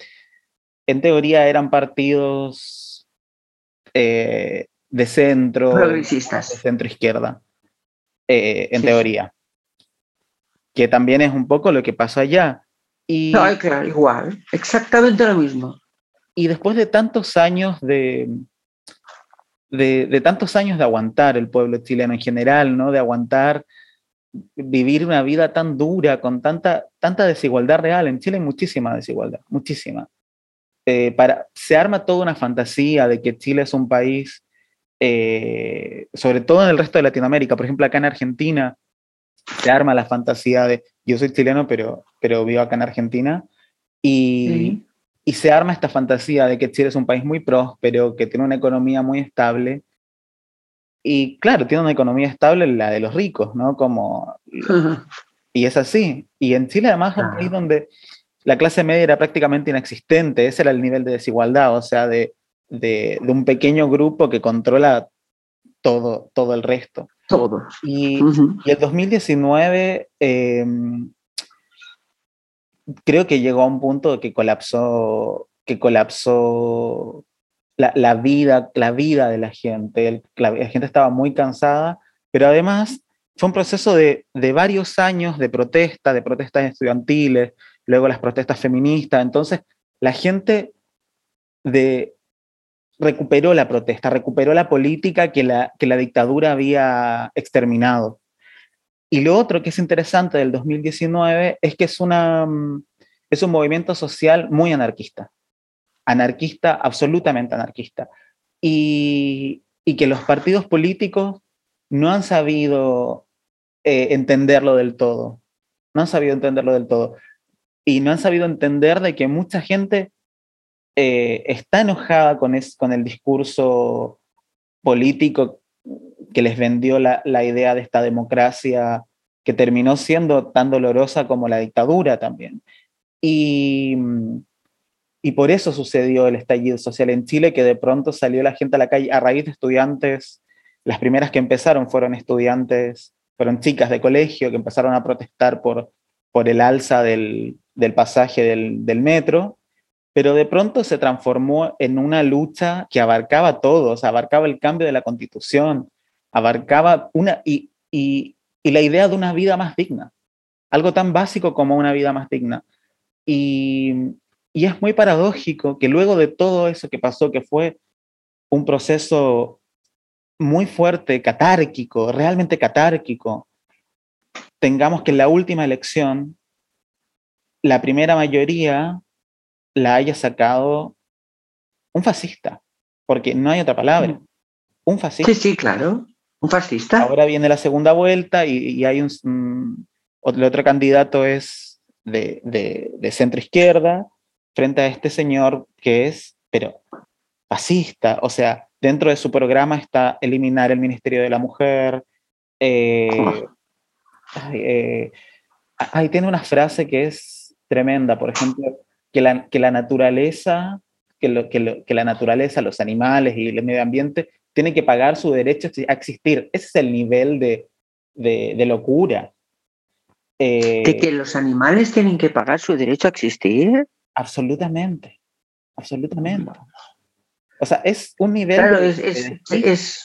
en teoría eran partidos eh, de centro, de Progresistas. centro izquierda, eh, en sí. teoría. Que también es un poco lo que pasó allá. Y, No, claro, igual. Exactamente lo mismo. y después de tantos años de, de, tantos años de aguantar el pueblo chileno en general, ¿no? De aguantar vivir una vida tan dura, con tanta, tanta desigualdad real. En Chile hay muchísima desigualdad, muchísima. Eh, para, se arma toda una fantasía de que Chile es un país, eh, sobre todo en el resto de Latinoamérica, por ejemplo, acá en Argentina, se arma la fantasía de yo soy chileno, pero, pero vivo acá en Argentina, y, Sí. Y se arma esta fantasía de que Chile es un país muy próspero, que tiene una economía muy estable. Y claro, tiene una economía estable la de los ricos, ¿no? Como, *laughs* y es así. Y en Chile además es un país donde la clase media era prácticamente inexistente, ese era el nivel de desigualdad, o sea, de, de, de un pequeño grupo que controla todo, todo el resto. Todo. Y, Ujú. y el 2019 eh, creo que llegó a un punto que colapsó, que colapsó la, la vida, la vida de la gente. La, la gente estaba muy cansada, pero además fue un proceso de, de varios años de protesta, de protestas estudiantiles, luego las protestas feministas. Entonces, la gente de, recuperó la protesta, recuperó la política que la, que la dictadura había exterminado. Y lo otro que es interesante del 2019 es que es, una, mm, es un movimiento social muy anarquista. Anarquista, absolutamente anarquista. Y, y que los partidos políticos no han sabido eh, entenderlo del todo. No han sabido entenderlo del todo. Y no han sabido entender de que mucha gente eh, está enojada con, es, con el discurso político que les vendió la, la, idea de esta democracia que terminó siendo tan dolorosa como la dictadura también. Y, y por eso sucedió el estallido social en Chile, que de pronto salió la gente a la calle a raíz de estudiantes, las primeras que empezaron fueron estudiantes, fueron chicas de colegio que empezaron a protestar por, por el alza del, del pasaje del, del metro, pero de pronto se transformó en una lucha que abarcaba todo, o sea, abarcaba el cambio de la constitución, abarcaba una, y, y, y, la idea de una vida más digna, algo tan básico como una vida más digna. Y, y es muy paradójico que luego de todo eso que pasó, que fue un proceso muy fuerte, catárquico, realmente catárquico, tengamos que en la última elección la primera mayoría la haya sacado un fascista, porque no hay otra palabra. Un fascista. Sí, sí, claro. Un fascista. Ahora viene la segunda vuelta y, y hay un, otro candidato es de, de, de centro izquierda frente a este señor que es, pero fascista, o sea, dentro de su programa está eliminar el Ministerio de la Mujer. Eh, eh, ahí tiene una frase que es tremenda, por ejemplo, que la, que la naturaleza, que, lo, que, lo, que la naturaleza, los animales y el medio ambiente tienen que pagar su derecho a existir. Ese es el nivel de, de, de locura. Eh, ¿De que los animales tienen que pagar su derecho a existir? Absolutamente, absolutamente. O sea, es un nivel... Claro, de, es, es, es,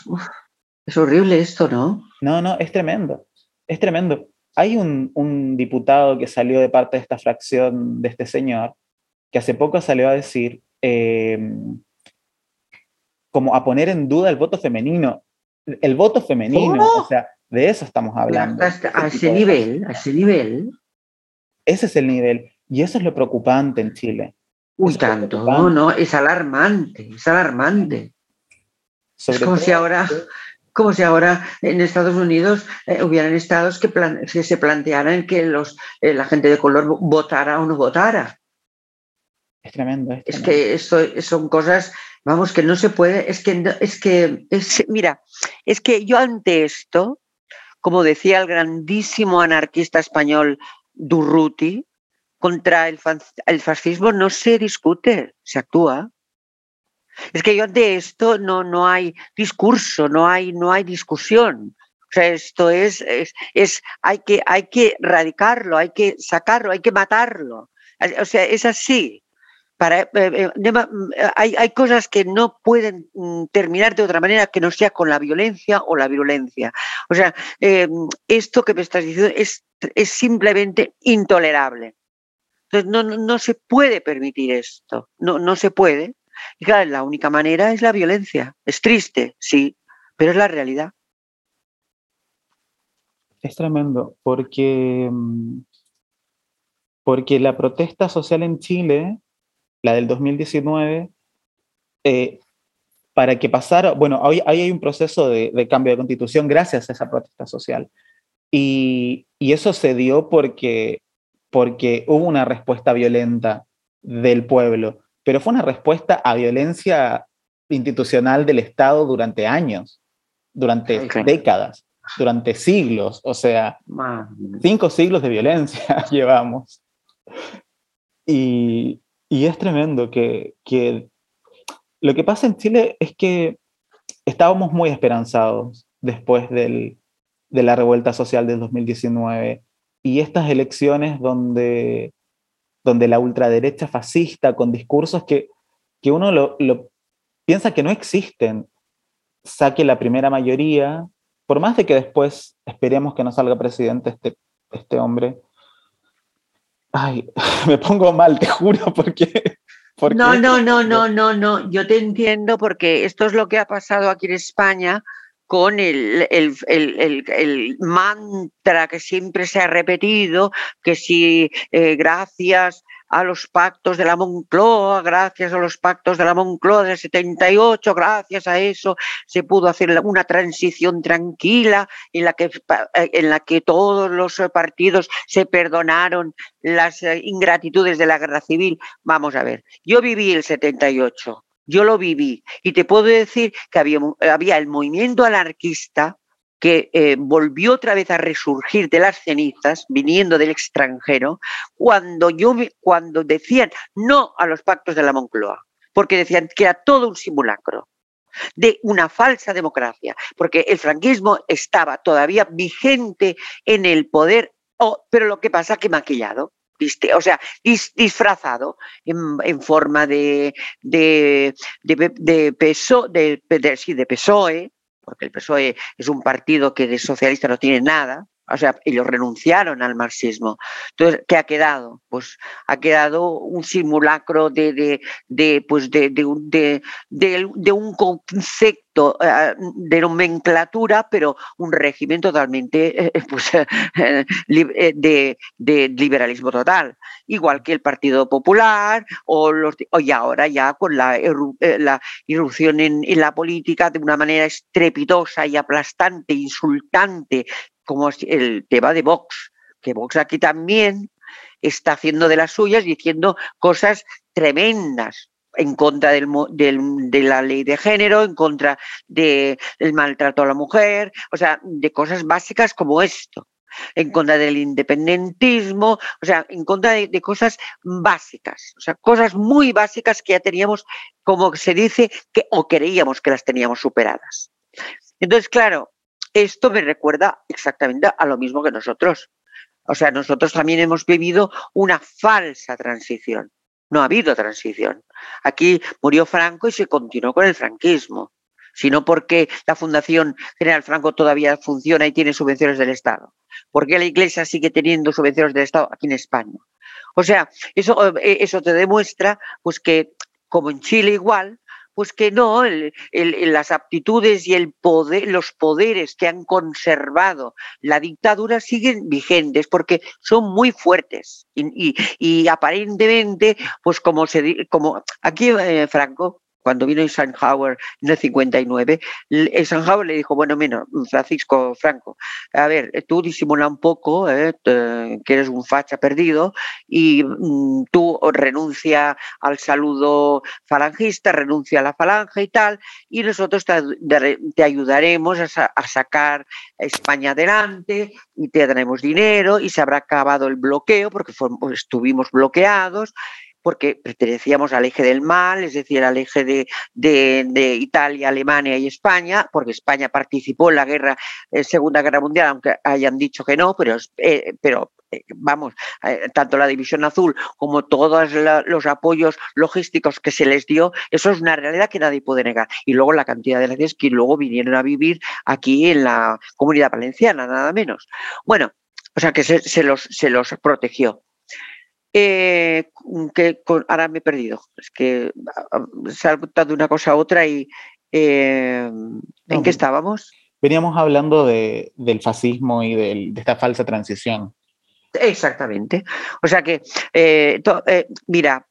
es, horrible esto, ¿no? No, no, es tremendo, es tremendo. Hay un, un, diputado que salió de parte de esta fracción de este señor, que hace poco salió a decir, eh, como a poner en duda el voto femenino. El voto femenino, ¿Cómo? o sea, de eso estamos hablando. Hasta, a ese nivel, a ese nivel. Ese es el nivel. Y eso es lo preocupante en Chile. Uy, tanto, no, no, es alarmante, es alarmante. Sobre es como si ahora, como si ahora en Estados Unidos eh, hubieran estados que, plan, que, se plantearan que los, eh, la gente de color votara o no votara. Es tremendo. Es, tremendo. es que esto son cosas, vamos, que no se puede, es que, es que, es, mira, es que yo ante esto, como decía el grandísimo anarquista español Durruti, contra el, fascismo no se discute, se actúa. Es que yo ante esto no, no hay discurso, no hay, no hay discusión. O sea, esto es, es, es hay, que, hay que radicarlo, hay que sacarlo, hay que matarlo. O sea, es así. Para, eh, eh, hay, hay, cosas que no pueden mm, terminar de otra manera que no sea con la violencia o la virulencia. O sea, eh, esto que me estás diciendo es, simplemente intolerable. Entonces, no, se puede permitir esto, no, se puede. Y claro, la única manera es la violencia. Es triste, sí, pero es la realidad. Es tremendo, porque, porque la protesta social en Chile, la del 2019, eh, para que pasara, bueno, hoy, hoy hay un proceso de, de, cambio de constitución gracias a esa protesta social. Y, y eso se dio porque porque hubo una respuesta violenta del pueblo, pero fue una respuesta a violencia institucional del Estado durante años, durante okay. décadas, durante siglos, o sea, Man. cinco siglos de violencia *laughs* llevamos. Y, y es tremendo que, que, lo que pasa en Chile es que estábamos muy esperanzados después del, de la revuelta social del 2019 y estas elecciones donde, donde la ultraderecha fascista, con discursos que, que uno lo, piensa que no existen, saque la primera mayoría, por más de que después esperemos que no salga presidente este, este hombre. Ay, *laughs* me pongo mal, te juro, *laughs* porque... porque no, no, no, *laughs* no, no, no, yo te entiendo porque esto es lo que ha pasado aquí en España con el, el, el, el, mantra que siempre se ha repetido, que si eh, gracias a los pactos de la Moncloa, gracias a los pactos de la Moncloa del 78, gracias a eso se pudo hacer una transición tranquila en la que, eh, en la que todos los partidos se perdonaron las eh, ingratitudes de la guerra civil. Vamos a ver, yo viví el 78 yo lo viví y te puedo decir que había, había el movimiento anarquista que eh, volvió otra vez a resurgir de las cenizas, viniendo del extranjero, cuando, yo, cuando decían no a los pactos de la Moncloa, porque decían que era todo un simulacro de una falsa democracia, porque el franquismo estaba todavía vigente en el poder, pero lo que pasa que maquillado o sea, dis, disfrazado en, forma de, de, de, peso, de, de, sí, de PSOE, porque el PSOE es un partido que de socialista no tiene nada, o sea, ellos renunciaron al marxismo. Entonces, ¿qué ha quedado? Pues ha quedado un simulacro de, de, pues de, de, de, un concepto eh, de nomenclatura, pero un régimen totalmente eh, pues, eh, de, de, liberalismo total, igual que el Partido Popular o, los, y ahora ya con la, la irrupción en la política de una manera estrepitosa y aplastante, insultante, como el tema de Vox, que Vox aquí también está haciendo de las suyas, diciendo cosas tremendas en contra del, de la ley de género, en contra del maltrato a la mujer, o sea, de cosas básicas como esto en contra del independentismo, o sea, en contra de, de, cosas básicas, o sea, cosas muy básicas que ya teníamos, como se dice, que, o creíamos que las teníamos superadas. Entonces, claro, esto me recuerda exactamente a lo mismo que nosotros. O sea, nosotros también hemos vivido una falsa transición. No ha habido transición. Aquí murió Franco y se continuó con el franquismo, sino porque la Fundación General Franco todavía funciona y tiene subvenciones del Estado. Porque la Iglesia sigue teniendo subvenciones del Estado aquí en España. O sea, eso, eh, eso te demuestra pues que, como en Chile igual, pues que no, las aptitudes y el poder, los poderes que han conservado la dictadura siguen vigentes porque son muy fuertes y aparentemente, pues como se como aquí eh, Franco cuando vino Eisenhower en el 59, Eisenhower le dijo, bueno, menos, Francisco Franco, a ver, tú disimula un poco, eh, que eres un facha perdido, y mm, tú renuncia al saludo falangista, renuncia a la falange y tal, y nosotros te, te ayudaremos a, a, sacar España adelante, y te daremos dinero, y se habrá acabado el bloqueo, porque estuvimos bloqueados, porque pertenecíamos al eje del mal, es decir, al eje de, Italia, Alemania y España, porque España participó en la guerra, eh, Segunda Guerra Mundial, aunque hayan dicho que no, pero, eh, eh, vamos, tanto la División Azul como todos los apoyos logísticos que se les dio, eso es una realidad que nadie puede negar. Y luego la cantidad de nazis que luego vinieron a vivir aquí en la comunidad valenciana, nada menos. Bueno, o sea que se, se los, se los protegió. Eh, que con, ahora me he perdido. Es que se ha de una cosa a otra y eh, ¿en qué estábamos? Veníamos hablando de, del fascismo y del, de esta falsa transición. Exactamente. O sea que, eh, to, eh, mira,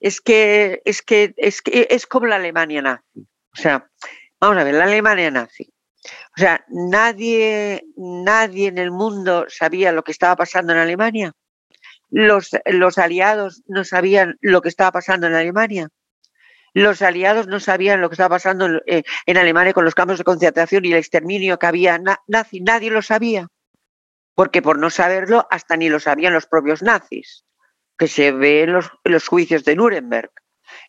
es que, es que es que es como la Alemania nazi. O sea, vamos a ver, la Alemania nazi. O sea, nadie, nadie en el mundo sabía lo que estaba pasando en Alemania los, aliados no sabían lo que estaba pasando en Alemania. Los aliados no sabían lo que estaba pasando en, eh, Alemania con los campos de concentración y el exterminio que había na, nazi. Nadie lo sabía. Porque por no saberlo, hasta ni lo sabían los propios nazis, que se ve en los, juicios de Nuremberg.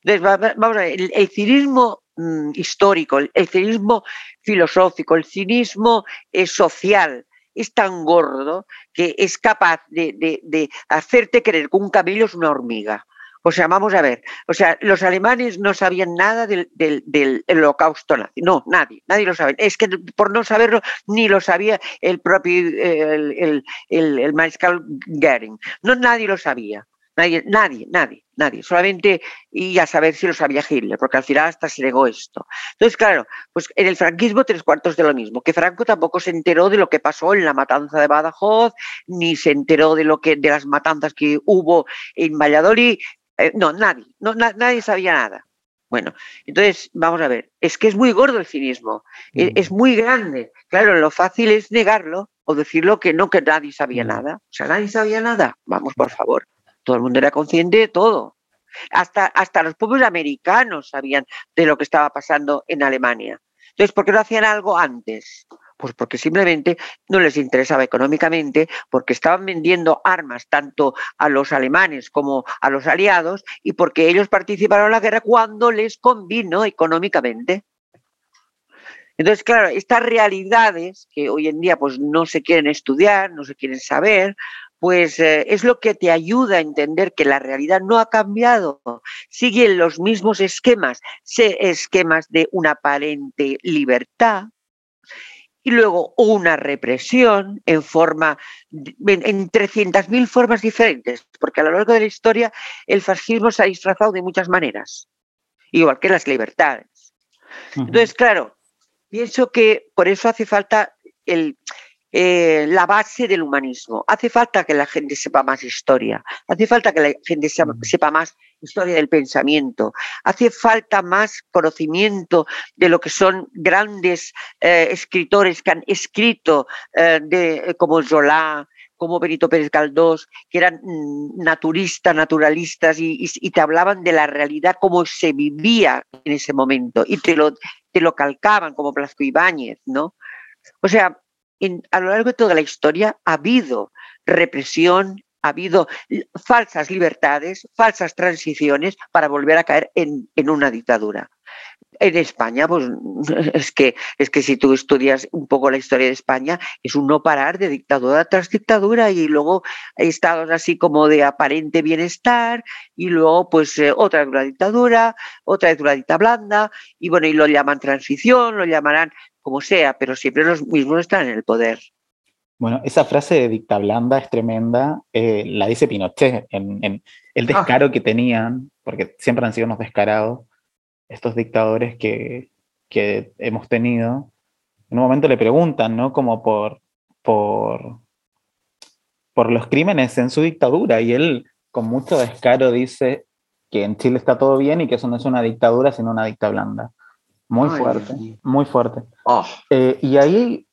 Entonces, vamos a ver, el, el cinismo mmm, histórico, el, el, cinismo filosófico, el cinismo eh, social, es tan gordo que es capaz de, de, de hacerte creer que un camello es una hormiga. O sea, vamos a ver, o sea, los alemanes no sabían nada del, del, holocausto nazi, no, nadie, nadie lo sabe. Es que por no saberlo ni lo sabía el propio, el, el, el, el mariscal Goering, no, nadie lo sabía. Nadie, nadie, nadie, nadie. Solamente, y a saber si lo sabía Hitler, porque al final hasta se negó esto. Entonces, claro, pues en el franquismo tres cuartos de lo mismo, que Franco tampoco se enteró de lo que pasó en la matanza de Badajoz, ni se enteró de lo que, de las matanzas que hubo en Valladolid. Eh, no, nadie, no, na, nadie sabía nada. Bueno, entonces, vamos a ver, es que es muy gordo el cinismo, mm. es, es, muy grande. Claro, lo fácil es negarlo o decirlo que no, que nadie sabía nada. O sea, nadie sabía nada. Vamos, por favor. Todo el mundo era consciente de todo. Hasta, hasta los pueblos americanos sabían de lo que estaba pasando en Alemania. Entonces, ¿por qué no hacían algo antes? Pues porque simplemente no les interesaba económicamente, porque estaban vendiendo armas tanto a los alemanes como a los aliados y porque ellos participaron en la guerra cuando les convino económicamente. Entonces, claro, estas realidades que hoy en día pues no se quieren estudiar, no se quieren saber, pues eh, es lo que te ayuda a entender que la realidad no ha cambiado, siguen los mismos esquemas, esquemas de una aparente libertad, y luego una represión en forma, en, en 300.000 formas diferentes, porque a lo largo de la historia el fascismo se ha disfrazado de muchas maneras, igual que las libertades. Entonces, claro, pienso que por eso hace falta el, eh, la base del humanismo. Hace falta que la gente sepa más historia, hace falta que la gente sepa más historia del pensamiento, hace falta más conocimiento de lo que son grandes eh, escritores que han escrito, eh, de, como Zola, como Benito Pérez Galdós, que eran mm, naturistas, naturalistas y, te hablaban de la realidad como se vivía en ese momento y te lo, te lo calcaban como Blasco Ibáñez, ¿no? O sea, a lo largo de toda la historia ha habido represión, ha habido falsas libertades, falsas transiciones para volver a caer en, una dictadura. En España, pues *laughs* es que, es que si tú estudias un poco la historia de España, es un no parar de dictadura tras dictadura y luego estados así como de aparente bienestar y luego pues eh, otra dictadura, otra vez una blanda y bueno, y lo llaman transición, lo llamarán como sea, pero siempre los mismos están en el poder. Bueno, esa frase de dicta blanda es tremenda, eh, la dice Pinochet, en, el ah. descaro que tenían, porque siempre han sido unos descarados, estos dictadores que, que, hemos tenido. En un momento le preguntan, ¿no? Como por, por, por los crímenes en su dictadura, y él con mucho descaro dice que en Chile está todo bien y que eso no es una dictadura, sino una dicta blanda. Muy fuerte, muy fuerte. Ah. Eh, y ahí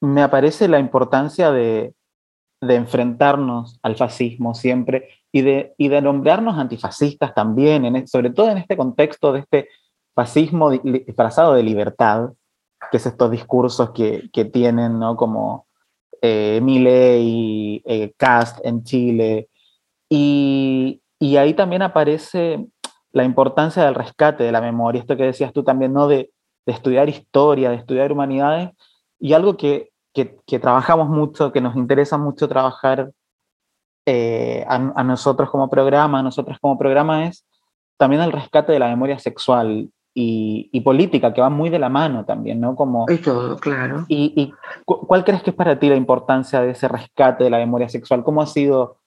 me aparece la importancia de, enfrentarnos al fascismo siempre y de, y de nombrarnos antifascistas también, en, e, sobre todo en este contexto de este fascismo disfrazado de libertad, que es estos discursos que, tienen, ¿no? Como eh, y eh, Cast en Chile. Y, y ahí también aparece la importancia del rescate de la memoria, esto que decías tú también, ¿no? De, estudiar historia, de estudiar humanidades, y algo que, trabajamos mucho, que nos interesa mucho trabajar eh, a, nosotros como programa, a nosotras como programa, es también el rescate de la memoria sexual y, política, que va muy de la mano también, ¿no? Como, y todo, claro. Y, y, cuál crees que es para ti la importancia de ese rescate de la memoria sexual? ¿Cómo ha sido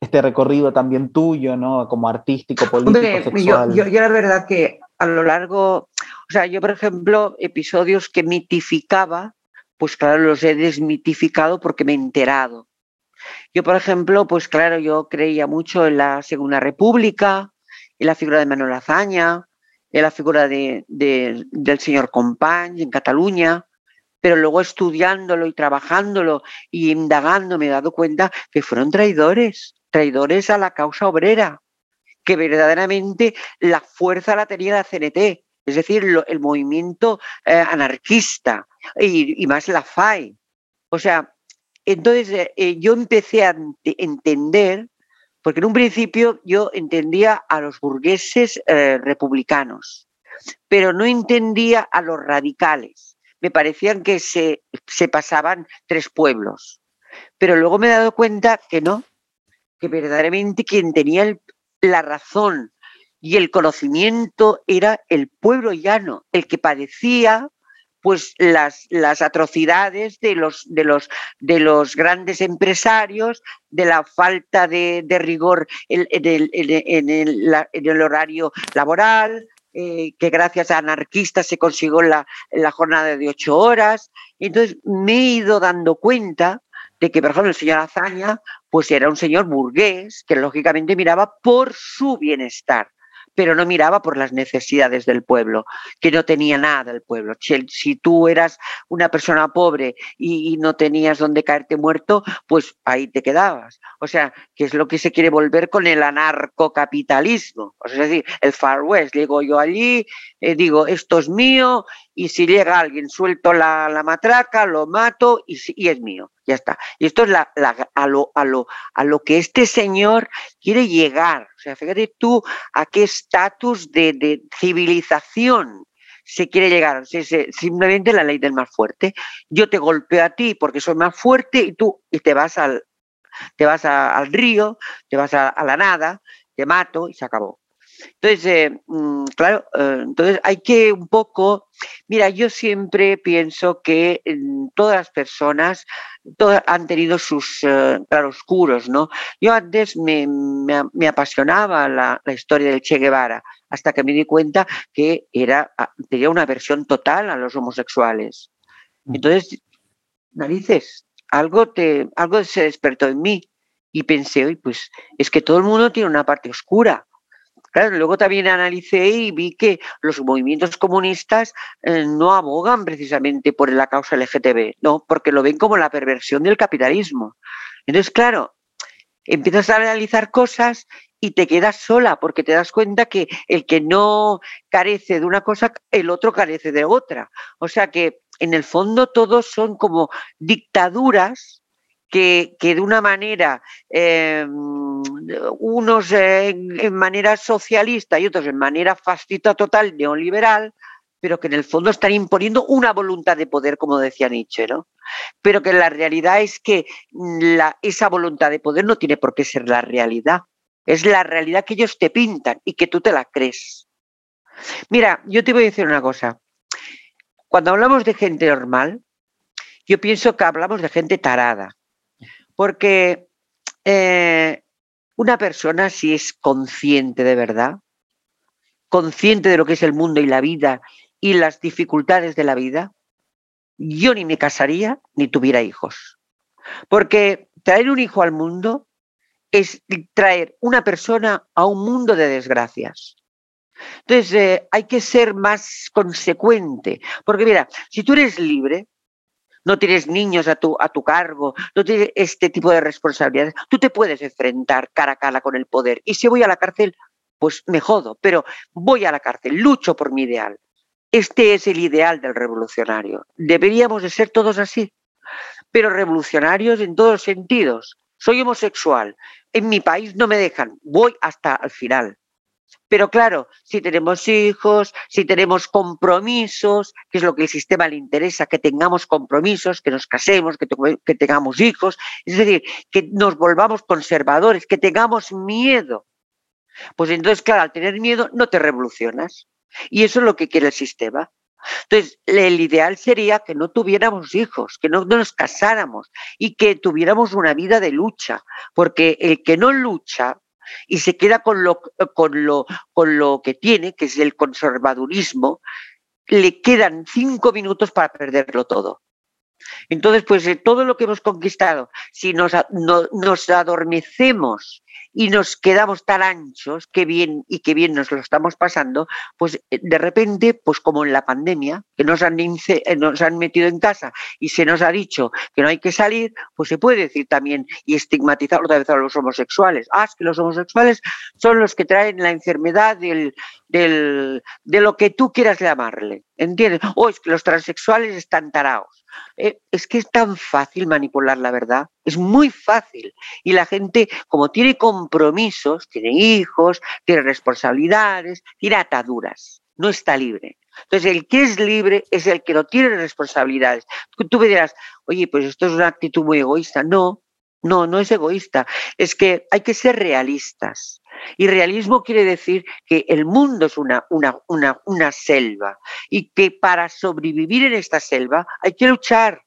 este recorrido también tuyo, ¿no? Como artístico, político, sexual. Yo, yo, la verdad que a lo largo, o sea, yo por ejemplo, episodios que mitificaba, pues claro, los he desmitificado porque me he enterado. Yo, por ejemplo, pues claro, yo creía mucho en la Segunda República, en la figura de Manuel Azaña, en la figura de, del señor Companys en Cataluña, pero luego estudiándolo y trabajándolo y indagando me he dado cuenta que fueron traidores traidores a la causa obrera, que verdaderamente la fuerza la tenía la CNT, es decir, el movimiento eh, anarquista y, más la FAI. O sea, entonces eh, eh, yo empecé a entender, porque en un principio yo entendía a los burgueses republicanos, pero no entendía a los radicales. Me parecían que se, se pasaban tres pueblos. Pero luego me he dado cuenta que no, que verdaderamente quien tenía la razón y el conocimiento era el pueblo llano, el que padecía pues las, las atrocidades de los, de, los, de los grandes empresarios, de la falta de, rigor en, el, horario laboral, eh, que gracias a anarquistas se consiguió la, la jornada de ocho horas. Entonces me he ido dando cuenta de que, por ejemplo, el señor Azaña, pues era un señor burgués que lógicamente miraba por su bienestar pero no miraba por las necesidades del pueblo, que no tenía nada el pueblo. Si, tú eras una persona pobre y, no tenías donde caerte muerto, pues ahí te quedabas. O sea, que es lo que se quiere volver con el anarcocapitalismo. O sea, es decir, el Far West. Llego yo allí, eh, digo, esto es mío, y si llega alguien, suelto la, matraca, lo mato y, y, es mío. Ya está. Y esto es la, a, lo, a, lo, a lo que este señor quiere llegar. O sea, fíjate tú a qué estatus de, civilización se quiere llegar. simplemente la ley del más fuerte. Yo te golpeo a ti porque soy más fuerte y tú y te vas al, te vas al río, te vas a, la nada, te mato y se acabó. Entonces, eh, mm, claro, eh, entonces hay que un poco, mira, yo siempre pienso que todas las personas todas han tenido sus eh, claroscuros, ¿no? Yo antes me, me, apasionaba la, la, historia del Che Guevara, hasta que me di cuenta que era, ah, tenía una versión total a los homosexuales. Entonces, narices, algo, te, algo se despertó en mí y pensé, hoy pues es que todo el mundo tiene una parte oscura luego también analicé y vi que los movimientos comunistas eh, no abogan precisamente por la causa LGTB, no, porque lo ven como la perversión del capitalismo. Entonces, claro, empiezas a analizar cosas y te quedas sola porque te das cuenta que el que no carece de una cosa, el otro carece de otra. O sea que en el fondo todos son como dictaduras que, de una manera, em, unos en, manera socialista y otros en manera fascista total, neoliberal, pero que en el fondo están imponiendo una voluntad de poder, como decía Nietzsche, ¿no? Pero que la realidad es que esa voluntad de poder no tiene por qué ser la realidad. Es la realidad que ellos te pintan y que tú te la crees. Mira, yo te voy a decir una cosa. Cuando hablamos de gente normal, yo pienso que hablamos de gente tarada. Porque eh, una persona, si es consciente de verdad, consciente de lo que es el mundo y la vida y las dificultades de la vida, yo ni me casaría ni tuviera hijos. Porque traer un hijo al mundo es traer una persona a un mundo de desgracias. Entonces, eh, hay que ser más consecuente. Porque mira, si tú eres libre, no tienes niños a tu, a tu cargo, no tienes este tipo de responsabilidades, tú te puedes enfrentar cara a cara con el poder. Y si voy a la cárcel, pues me jodo, pero voy a la cárcel, lucho por mi ideal. Este es el ideal del revolucionario. Deberíamos de ser todos así, pero revolucionarios en todos los sentidos. Soy homosexual, en mi país no me dejan, voy hasta el final. Pero claro, si tenemos hijos, si tenemos compromisos, que es lo que el sistema le interesa, que tengamos compromisos, que nos casemos, que, tengamos hijos, es decir, que nos volvamos conservadores, que tengamos miedo. Pues entonces, claro, al tener miedo no te revolucionas. Y eso es lo que quiere el sistema. Entonces, el ideal sería que no tuviéramos hijos, que no, nos casáramos y que tuviéramos una vida de lucha, porque el que no lucha y se queda con lo, con lo, con lo que tiene, que es el conservadurismo, le quedan cinco minutos para perderlo todo. Entonces, pues eh, todo lo que hemos conquistado, si nos, nos adormecemos y nos quedamos tan anchos, qué bien y qué bien nos lo estamos pasando, pues eh, de repente, pues como en la pandemia, que nos han, eh, nos han metido en casa y se nos ha dicho que no hay que salir, pues se puede decir también y estigmatizar otra vez a los homosexuales. Ah, es que los homosexuales son los que traen la enfermedad del, del, de lo que tú quieras llamarle, ¿entiendes? O es que los transexuales están tarados. Eh, es que es tan fácil manipular la verdad, es muy fácil. Y la gente, como tiene compromisos, tiene hijos, tiene responsabilidades, tiene ataduras, no está libre. Entonces, el que es libre es el que no tiene responsabilidades. Tú me dirás, oye, pues esto es una actitud muy egoísta. No, no, no es egoísta. Es que hay que ser realistas. Y realismo quiere decir que el mundo es una, una, una, una selva y que para sobrevivir en esta selva hay que luchar,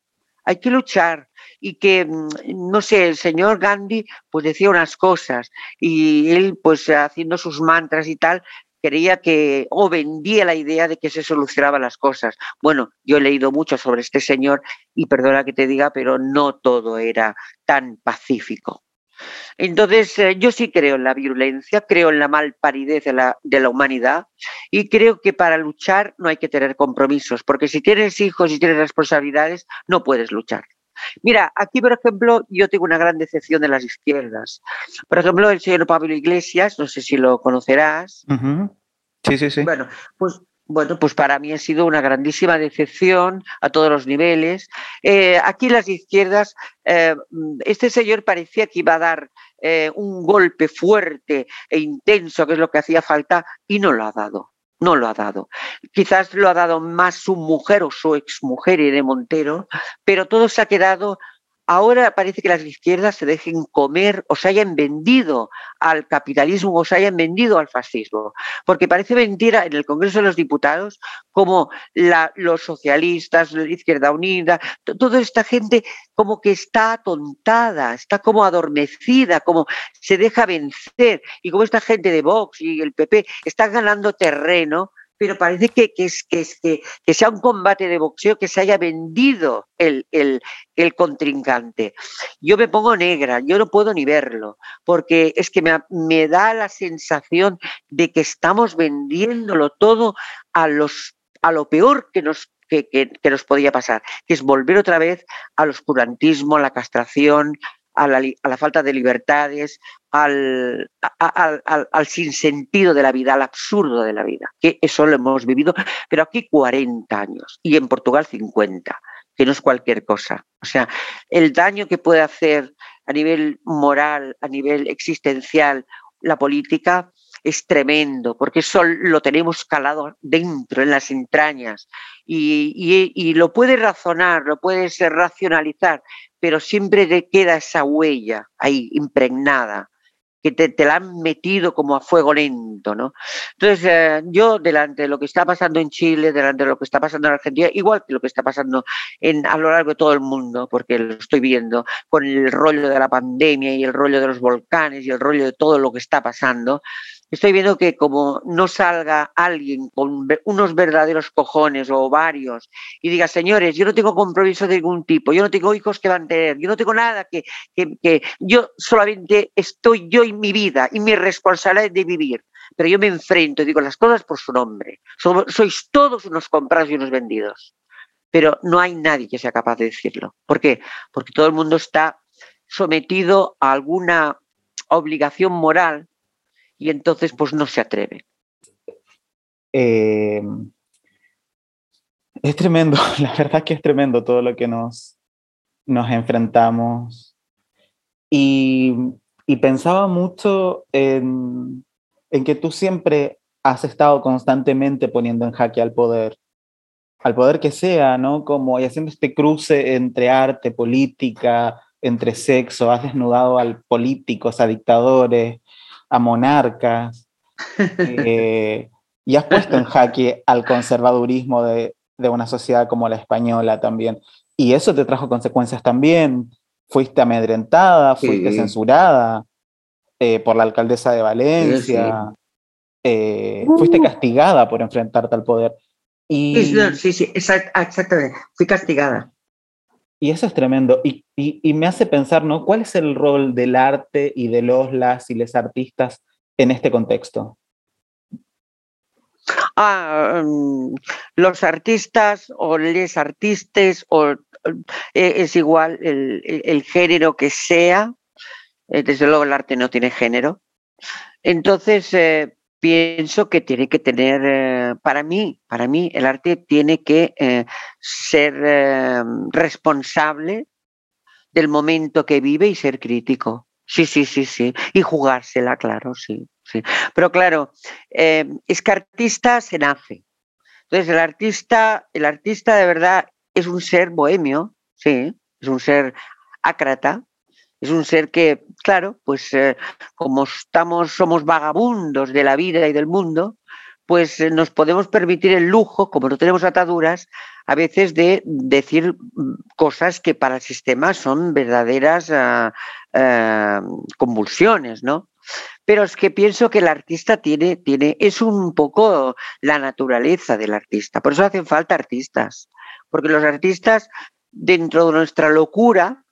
hay que luchar y que, mm, no sé, el señor Gandhi pues decía unas cosas y él pues haciendo sus mantras y tal, creía que o vendía la idea de que se solucionaban las cosas. Bueno, yo he leído mucho sobre este señor y perdona que te diga, pero no todo era tan pacífico. Entonces, eh, yo sí creo en la violencia, creo en la malparidez de la, de la humanidad y creo que para luchar no hay que tener compromisos, porque si tienes hijos y tienes responsabilidades, no puedes luchar. Mira, aquí, por ejemplo, yo tengo una gran decepción de las izquierdas. Por ejemplo, el señor Pablo Iglesias, no sé si lo conocerás. Sí, sí, sí. Bueno, pues bueno, pues para mí ha sido una grandísima decepción a todos los niveles. Eh, aquí las izquierdas, eh, este señor parecía que iba a dar eh, un golpe fuerte e intenso, que es lo que hacía falta, y no lo ha dado. No lo ha dado. Quizás lo ha dado más su mujer o su exmujer, Irene Montero, pero todo se ha quedado ahora parece que las izquierdas se dejen comer o se hayan vendido al capitalismo o se hayan vendido al fascismo. Porque parece mentira en el Congreso de los Diputados como los socialistas, la Izquierda Unida, toda esta gente como que está atontada, está como adormecida, como se deja vencer. Y como esta gente de Vox y el PP están ganando terreno pero parece que, es, que, que, sea un combate de boxeo que se haya vendido el, el, contrincante. Yo me pongo negra, yo no puedo ni verlo, porque es que me, da la sensación de que estamos vendiéndolo todo a, los, a lo peor que nos que, que, nos podía pasar, que es volver otra vez al oscurantismo, a la castración, a la, falta de libertades, al, sinsentido de la vida, al absurdo de la vida, que eso lo hemos vivido, pero aquí 40 años y en Portugal 50, que no es cualquier cosa. O sea, el daño que puede hacer a nivel moral, a nivel existencial, la política es tremendo, porque eso lo tenemos calado dentro, en las entrañas, y, y lo puedes razonar, lo puedes racionalizar, pero siempre te queda esa huella ahí impregnada que te, la han metido como a fuego lento, ¿no? Entonces, eh, yo delante de lo que está pasando en Chile, delante de lo que está pasando en Argentina, igual que lo que está pasando en, a lo largo de todo el mundo, porque lo estoy viendo, con el rollo de la pandemia y el rollo de los volcanes y el rollo de todo lo que está pasando, estoy viendo que como no salga alguien con unos verdaderos cojones o varios y diga, señores, yo no tengo compromiso de ningún tipo, yo no tengo hijos que van a tener, yo no tengo nada que, que, yo solamente estoy yo en mi vida y mi responsabilidad de vivir. Pero yo me enfrento y digo las cosas por su nombre. sois todos unos comprados y unos vendidos. Pero no hay nadie que sea capaz de decirlo. ¿Por qué? Porque todo el mundo está sometido a alguna obligación moral y entonces pues no se atreve. Eh, es tremendo, *laughs* la verdad que es tremendo todo lo que nos, nos enfrentamos. Y, pensaba mucho en, en, que tú siempre has estado constantemente poniendo en jaque al poder, al poder que sea, ¿no? Como y haciendo este cruce entre arte, política, entre sexo, has desnudado a políticos, a dictadores, a monarcas, eh, y has puesto en jaque al conservadurismo de, una sociedad como la española también. Y eso te trajo consecuencias también. Fuiste amedrentada, fuiste censurada eh, por la alcaldesa de Valencia, eh, fuiste castigada por enfrentarte al poder. Y, sí, sí, exactamente. Fui castigada. Y eso es tremendo. Y, me hace pensar, ¿no? ¿Cuál es el rol del arte y de los, las y les artistas en este contexto? Ah, mm, los artistas o les artistas, o, eh, es igual el, género que sea. Eh, desde luego el arte no tiene género. Entonces, eh, pienso que tiene que tener, eh, para mí, para mí el arte tiene que eh, ser eh, responsable del momento que vive y ser crítico. Sí, sí, sí, sí. Y jugársela, claro, sí. sí. Pero claro, es que artista se nace. Entonces, el artista, el artista de verdad es un ser bohemio, sí, es un ser ácrata, es un ser que, claro, pues eh, como estamos, somos vagabundos de la vida y del mundo, pues eh, nos podemos permitir el lujo, como no tenemos ataduras, a veces de decir mm, cosas que para el sistema son verdaderas ah, ah, convulsiones, ¿no? Pero es que pienso que el artista tiene, tiene, es un poco la naturaleza del artista. Por eso hacen falta artistas. Porque los artistas, dentro de nuestra locura,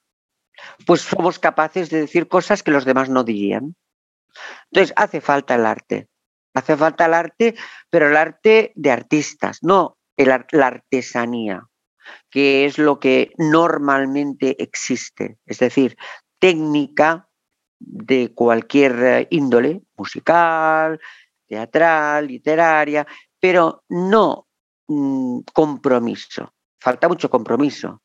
pues somos capaces de decir cosas que los demás no dirían. Entonces, hace falta el arte. Hace falta el arte, pero el arte de artistas, no la artesanía, que es lo que normalmente existe. Es decir, técnica de cualquier eh, índole, musical, teatral, literaria, pero no mm, compromiso. Falta mucho compromiso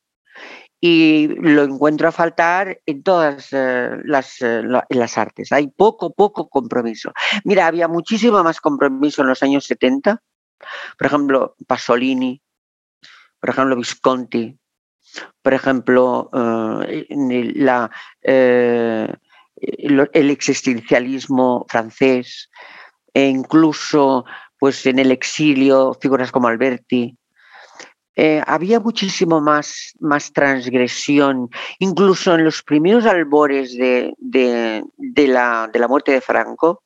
y lo encuentro a faltar en todas eh, las, eh, las, artes. Hay poco, poco compromiso. Mira, había muchísimo más compromiso en los años 70. Por ejemplo, Pasolini, por ejemplo, Visconti, por ejemplo, eh, eh, el existencialismo francés, e incluso pues, en el exilio, figuras como Alberti. Eh, había muchísimo más, más transgresión, incluso en los primeros albores de, la, de la muerte de Franco,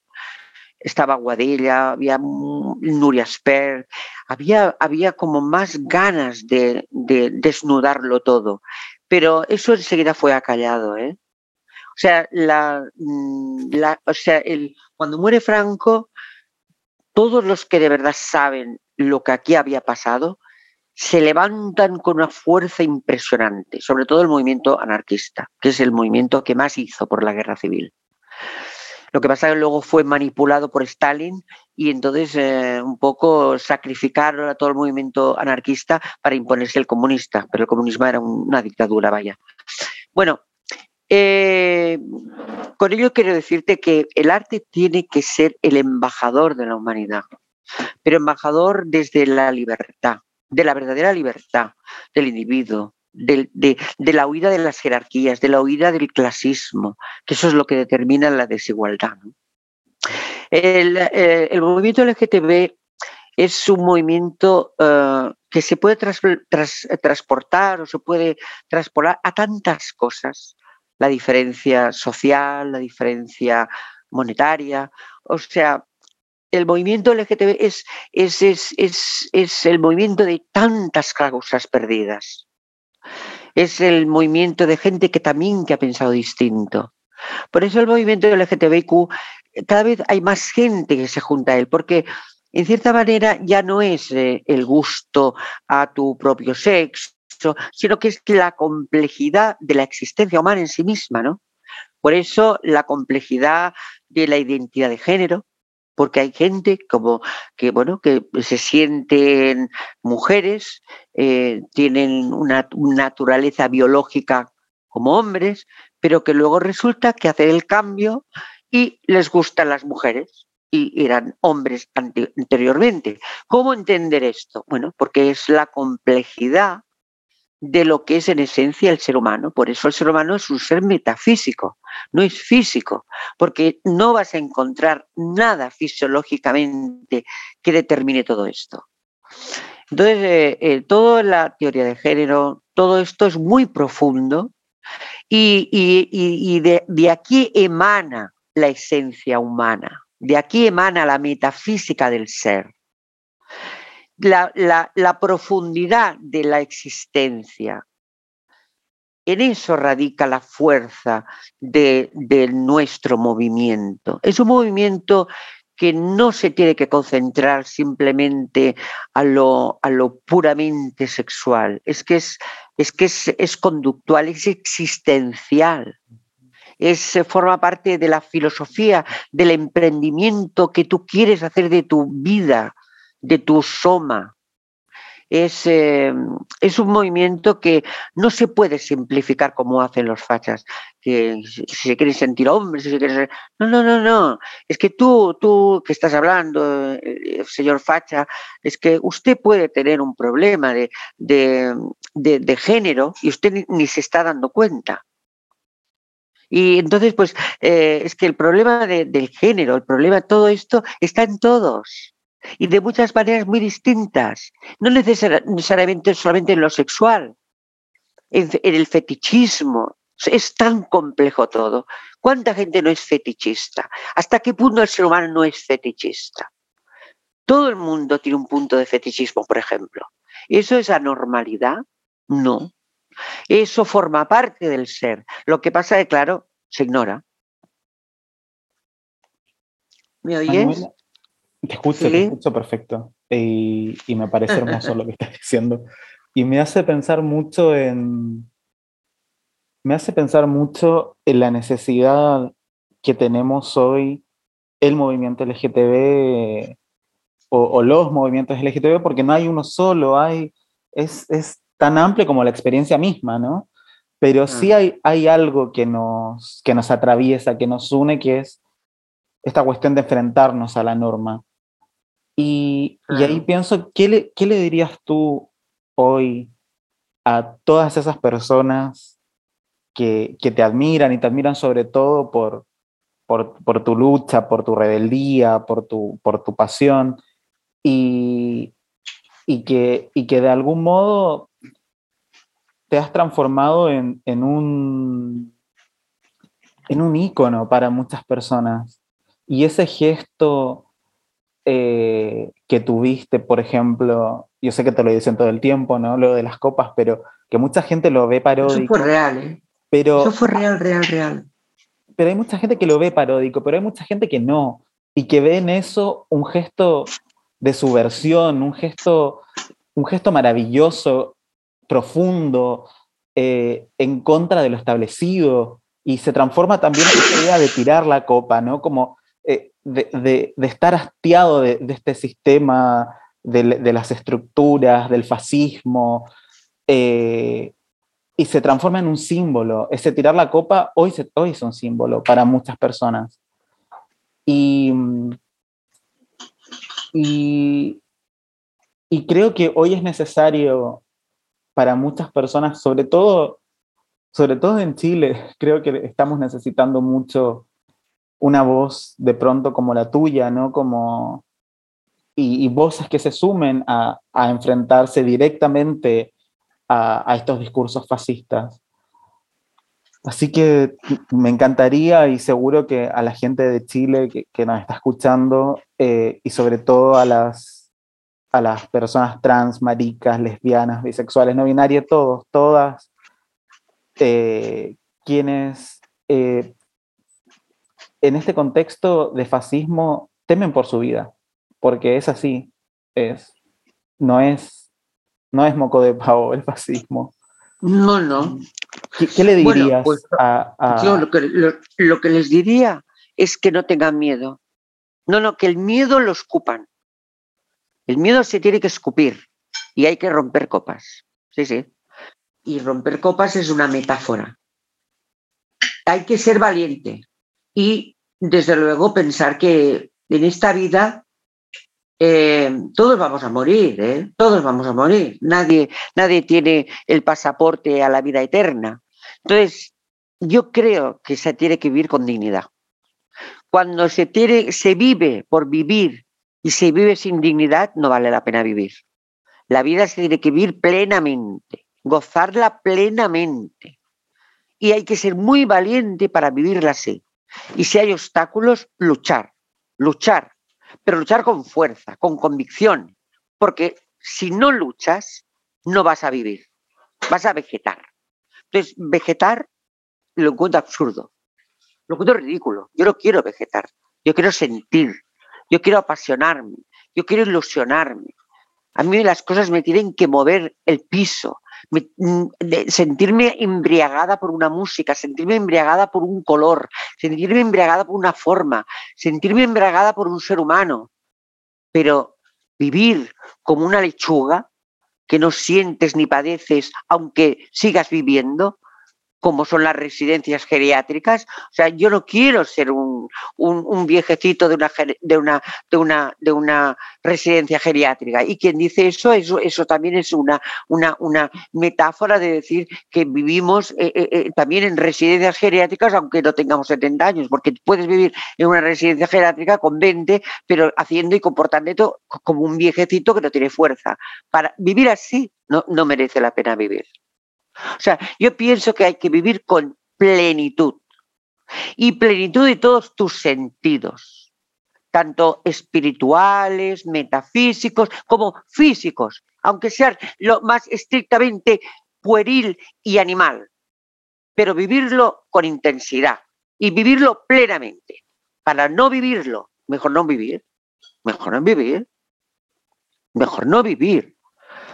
estaba Guadella, había Nuria Sper, había, había como más ganas de, desnudarlo todo, pero eso enseguida fue acallado. ¿eh? O sea, mm, la, o sea el, cuando muere Franco, todos los que de verdad saben lo que aquí había pasado, se levantan con una fuerza impresionante, sobre todo el movimiento anarquista, que es el movimiento que más hizo por la guerra civil. Lo que pasa es que luego fue manipulado por Stalin y entonces eh, un poco sacrificaron a todo el movimiento anarquista para imponerse el comunista, pero el comunismo era una dictadura, vaya. Bueno, eh, con ello quiero decirte que el arte tiene que ser el embajador de la humanidad, pero embajador desde la libertad, de la verdadera libertad del individuo, de, la huida de las jerarquías, de la huida del clasismo, que eso es lo que determina la desigualdad. Eh, el, movimiento LGTB es un movimiento eh, que se puede transportar o se puede transportar a tantas cosas. La diferencia social, la diferencia monetaria. O sea, el movimiento LGTB es, es, es, es el movimiento de tantas causas perdidas es el movimiento de gente que también que ha pensado distinto. Por eso el movimiento LGTBIQ, cada vez hay más gente que se junta a él, porque en cierta manera ya no es eh, el gusto a tu propio sexo, sino que es la complejidad de la existencia humana en sí misma, ¿no? Por eso la complejidad de la identidad de género, porque hay gente como que bueno que se sienten mujeres, eh, tienen una, naturaleza biológica como hombres, pero que luego resulta que hacen el cambio y les gustan las mujeres y eran hombres anteriormente. ¿Cómo entender esto? Bueno, porque es la complejidad de lo que es en esencia el ser humano. Por eso el ser humano es un ser metafísico, no es físico, porque no vas a encontrar nada fisiológicamente que determine todo esto. Entonces, eh, eh, toda la teoría de género, todo esto es muy profundo y, de aquí emana la esencia humana, de aquí emana la metafísica del ser la, profundidad de la existencia. En eso radica la fuerza de, nuestro movimiento. Es un movimiento que no se tiene que concentrar simplemente a lo, a lo puramente sexual, es que es, es, que es, conductual, es existencial. Es, forma parte de la filosofía, del emprendimiento que tú quieres hacer de tu vida, de tu soma. Es, eh, es, un movimiento que no se puede simplificar como hacen los fachas, que si se quieren sentir hombres, si se quieren No, no, no, no. Es que tú, tú que estás hablando, eh, señor facha, es que usted puede tener un problema de, de, género y usted ni, se está dando cuenta. Y entonces, pues, eh, es que el problema del género, el problema de todo esto está en todos y de muchas maneras muy distintas, no necesariamente solamente en lo sexual, en, el fetichismo. Es tan complejo todo. ¿Cuánta gente no es fetichista? ¿Hasta qué punto el ser humano no es fetichista? Todo el mundo tiene un punto de fetichismo, por ejemplo. ¿Eso es anormalidad? No. Eso forma parte del ser. Lo que pasa es claro, se ignora. ¿Me oyes? Te escucho, te escucho perfecto. Y, me parece hermoso lo que estás *laughs* diciendo. Y me hace pensar mucho en. Me hace pensar mucho en la necesidad que tenemos hoy el movimiento LGTB o, los movimientos LGTB, porque no hay uno solo, hay, es, es tan amplio como la experiencia misma, ¿no? Pero sí hay, hay algo que nos, que nos atraviesa, que nos une, que es esta cuestión de enfrentarnos a la norma. Y, ahí pienso, ¿qué le, ¿qué le dirías tú hoy a todas esas personas que, te admiran y te admiran sobre todo por, por, tu lucha, por tu rebeldía, por tu, por tu pasión y, que, y que de algún modo te has transformado en, un en un ícono para muchas personas. Y ese gesto eh, que tuviste, por ejemplo, yo sé que te lo dicen todo el tiempo, ¿no? Lo de las copas, pero que mucha gente lo ve paródico. Eso fue real, ¿eh? Pero, Eso fue real, real, real. Pero hay mucha gente que lo ve paródico, pero hay mucha gente que no, y que ve en eso un gesto de subversión, un gesto, un gesto maravilloso, profundo, eh, en contra de lo establecido, y se transforma también en esa idea de tirar la copa, ¿no? Como de, estar hastiado de, este sistema, de, las estructuras, del fascismo, eh, y se transforma en un símbolo. Ese tirar la copa hoy, hoy es un símbolo para muchas personas. Y, y, y creo que hoy es necesario para muchas personas, sobre todo, sobre todo en Chile, *laughs* creo que estamos necesitando mucho una voz de pronto como la tuya, ¿no? Como, y, voces que se sumen a, enfrentarse directamente a, estos discursos fascistas. Así que me encantaría y seguro que a la gente de Chile que, nos está escuchando eh, y sobre todo a las, a las personas trans, maricas, lesbianas, bisexuales, no binarias, todos, todas, eh, quienes eh, en este contexto de fascismo temen por su vida, porque es así, es, no es, no es moco de pavo el fascismo. No, no. ¿Qué, le dirías pues, a, Yo lo que, lo, que, les diría es que no tengan miedo. No, no, que el miedo lo escupan. El miedo se tiene que escupir y hay que romper copas. Sí, sí. Y romper copas es una metáfora. Hay que ser valiente, y desde luego pensar que en esta vida eh, todos vamos a morir, ¿eh? todos vamos a morir. Nadie, nadie tiene el pasaporte a la vida eterna. Entonces, yo creo que se tiene que vivir con dignidad. Cuando se, tiene, se vive por vivir y se vive sin dignidad, no vale la pena vivir. La vida se tiene que vivir plenamente, gozarla plenamente. Y hay que ser muy valiente para vivirla así. Y si hay obstáculos, luchar, luchar, pero luchar con fuerza, con convicción, porque si no luchas, no vas a vivir, vas a vegetar. Entonces, vegetar lo encuentro absurdo, lo encuentro ridículo. Yo no quiero vegetar, yo quiero sentir, yo quiero apasionarme, yo quiero ilusionarme. A mí las cosas me tienen que mover el piso, sentirme embriagada por una música, sentirme embriagada por un color, sentirme embriagada por una forma, sentirme embriagada por un ser humano. Pero vivir como una lechuga que no sientes ni padeces aunque sigas viviendo, como son las residencias geriátricas. O sea, yo no quiero ser un, viejecito de una, de, una, de, una, de una residencia geriátrica. Y quien dice eso, eso, eso también es una, una, una metáfora de decir que vivimos eh, eh, eh, también en residencias geriátricas, aunque no tengamos 70 años, porque puedes vivir en una residencia geriátrica con 20, pero haciendo y comportando como un viejecito que no tiene fuerza. Para vivir así no, no merece la pena vivir. O sea, yo pienso que hay que vivir con plenitud y plenitud de todos tus sentidos, tanto espirituales, metafísicos, como físicos, aunque sean lo más estrictamente pueril y animal, pero vivirlo con intensidad y vivirlo plenamente. Para no vivirlo, mejor no vivir, mejor no vivir, mejor no vivir.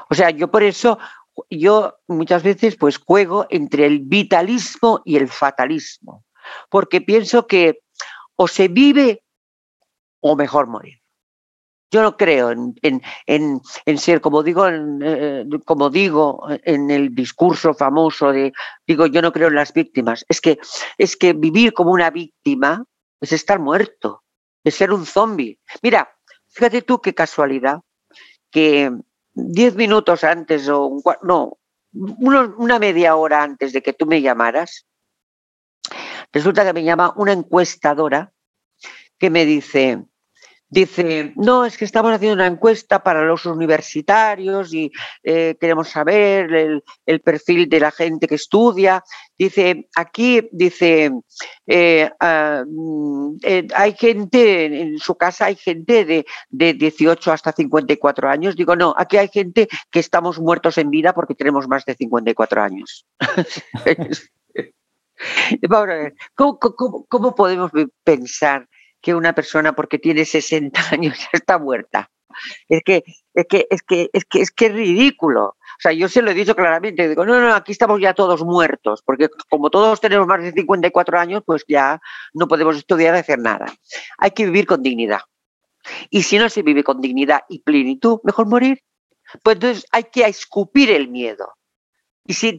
O sea, yo por eso yo muchas veces pues juego entre el vitalismo y el fatalismo, porque pienso que o se vive o mejor morir. Yo no creo en, ser, como digo, eh, como digo en el discurso famoso de, digo, yo no creo en las víctimas. Es que, es que vivir como una víctima es estar muerto, es ser un zombie. Mira, fíjate tú qué casualidad que diez minutos antes o un no, una media hora antes de que tú me llamaras, resulta que me llama una encuestadora que me dice, Dice, no, es que estamos haciendo una encuesta para los universitarios y eh, queremos saber el, perfil de la gente que estudia. Dice, aquí, dice, eh, ah, mm, eh, hay gente, en su casa hay gente de, de 18 hasta 54 años. Digo, no, aquí hay gente que estamos muertos en vida porque tenemos más de 54 años. *laughs* *laughs* Vamos a ver, cómo podemos pensar que una persona porque tiene 60 *laughs* años ya está muerta. Es que, es que, es que, es que, es que es ridículo. O sea, yo se lo he dicho claramente, digo, no, no, aquí estamos ya todos muertos, porque como todos tenemos más de 54 años, pues ya no podemos estudiar hacer nada. Hay que vivir con dignidad. Y si no se vive con dignidad y plenitud, mejor morir. Pues entonces hay que escupir el miedo. Y si,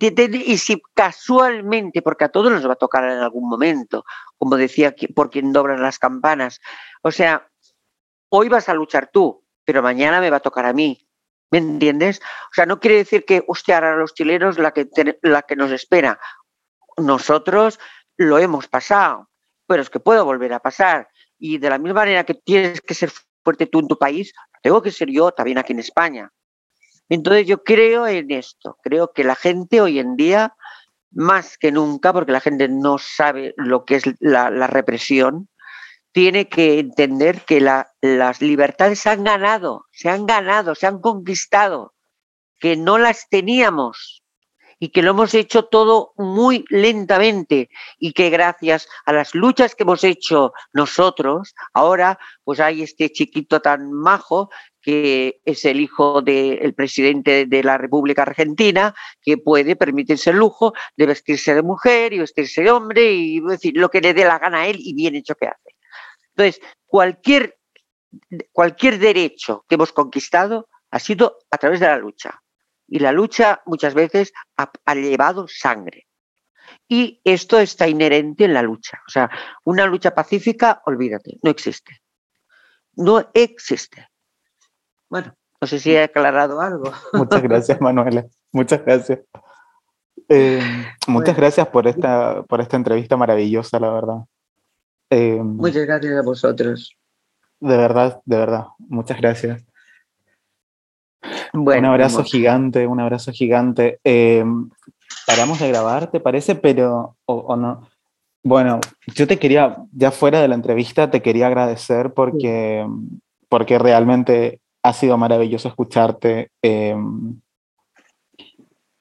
si casualmente, porque a todos nos va a tocar en algún momento, como decía, por quien doblan las campanas, o sea, hoy vas a luchar tú, pero mañana me va a tocar a mí. ¿Me entiendes? O sea, no quiere decir que, hostia, ahora los chilenos la que, la que nos espera. Nosotros lo hemos pasado, pero es que puedo volver a pasar. Y de la misma manera que tienes que ser fuerte tú en tu país, tengo que ser yo también aquí en España. Entonces yo creo en esto, creo que la gente hoy en día, más que nunca, porque la gente no sabe lo que es la, represión, tiene que entender que las libertades se han ganado, se han ganado, se han conquistado, que no las teníamos y que lo hemos hecho todo muy lentamente y que gracias a las luchas que hemos hecho nosotros, ahora pues hay este chiquito tan majo que es el hijo del presidente de la República Argentina, que puede permitirse el lujo de vestirse de mujer y vestirse de hombre y decir lo que le dé la gana a él y bien hecho que hace. Entonces, cualquier, cualquier derecho que hemos conquistado ha sido a través de la lucha. Y la lucha muchas veces ha, ha llevado sangre. Y esto está inherente en la lucha. O sea, una lucha pacífica, olvídate, no existe. No existe. Bueno, no sé si he aclarado algo. *laughs* Muchas gracias, Manuela. Muchas gracias. Eh, muchas gracias por esta, por esta entrevista maravillosa, la verdad. Eh, muchas gracias a vosotros. De verdad, de verdad. Muchas gracias. un abrazo gigante, un abrazo gigante. Eh, paramos de grabar, ¿te parece? Pero, o, no. Bueno, yo te quería, ya fuera de la entrevista, te quería agradecer porque, porque realmente ha sido maravilloso escucharte. Em,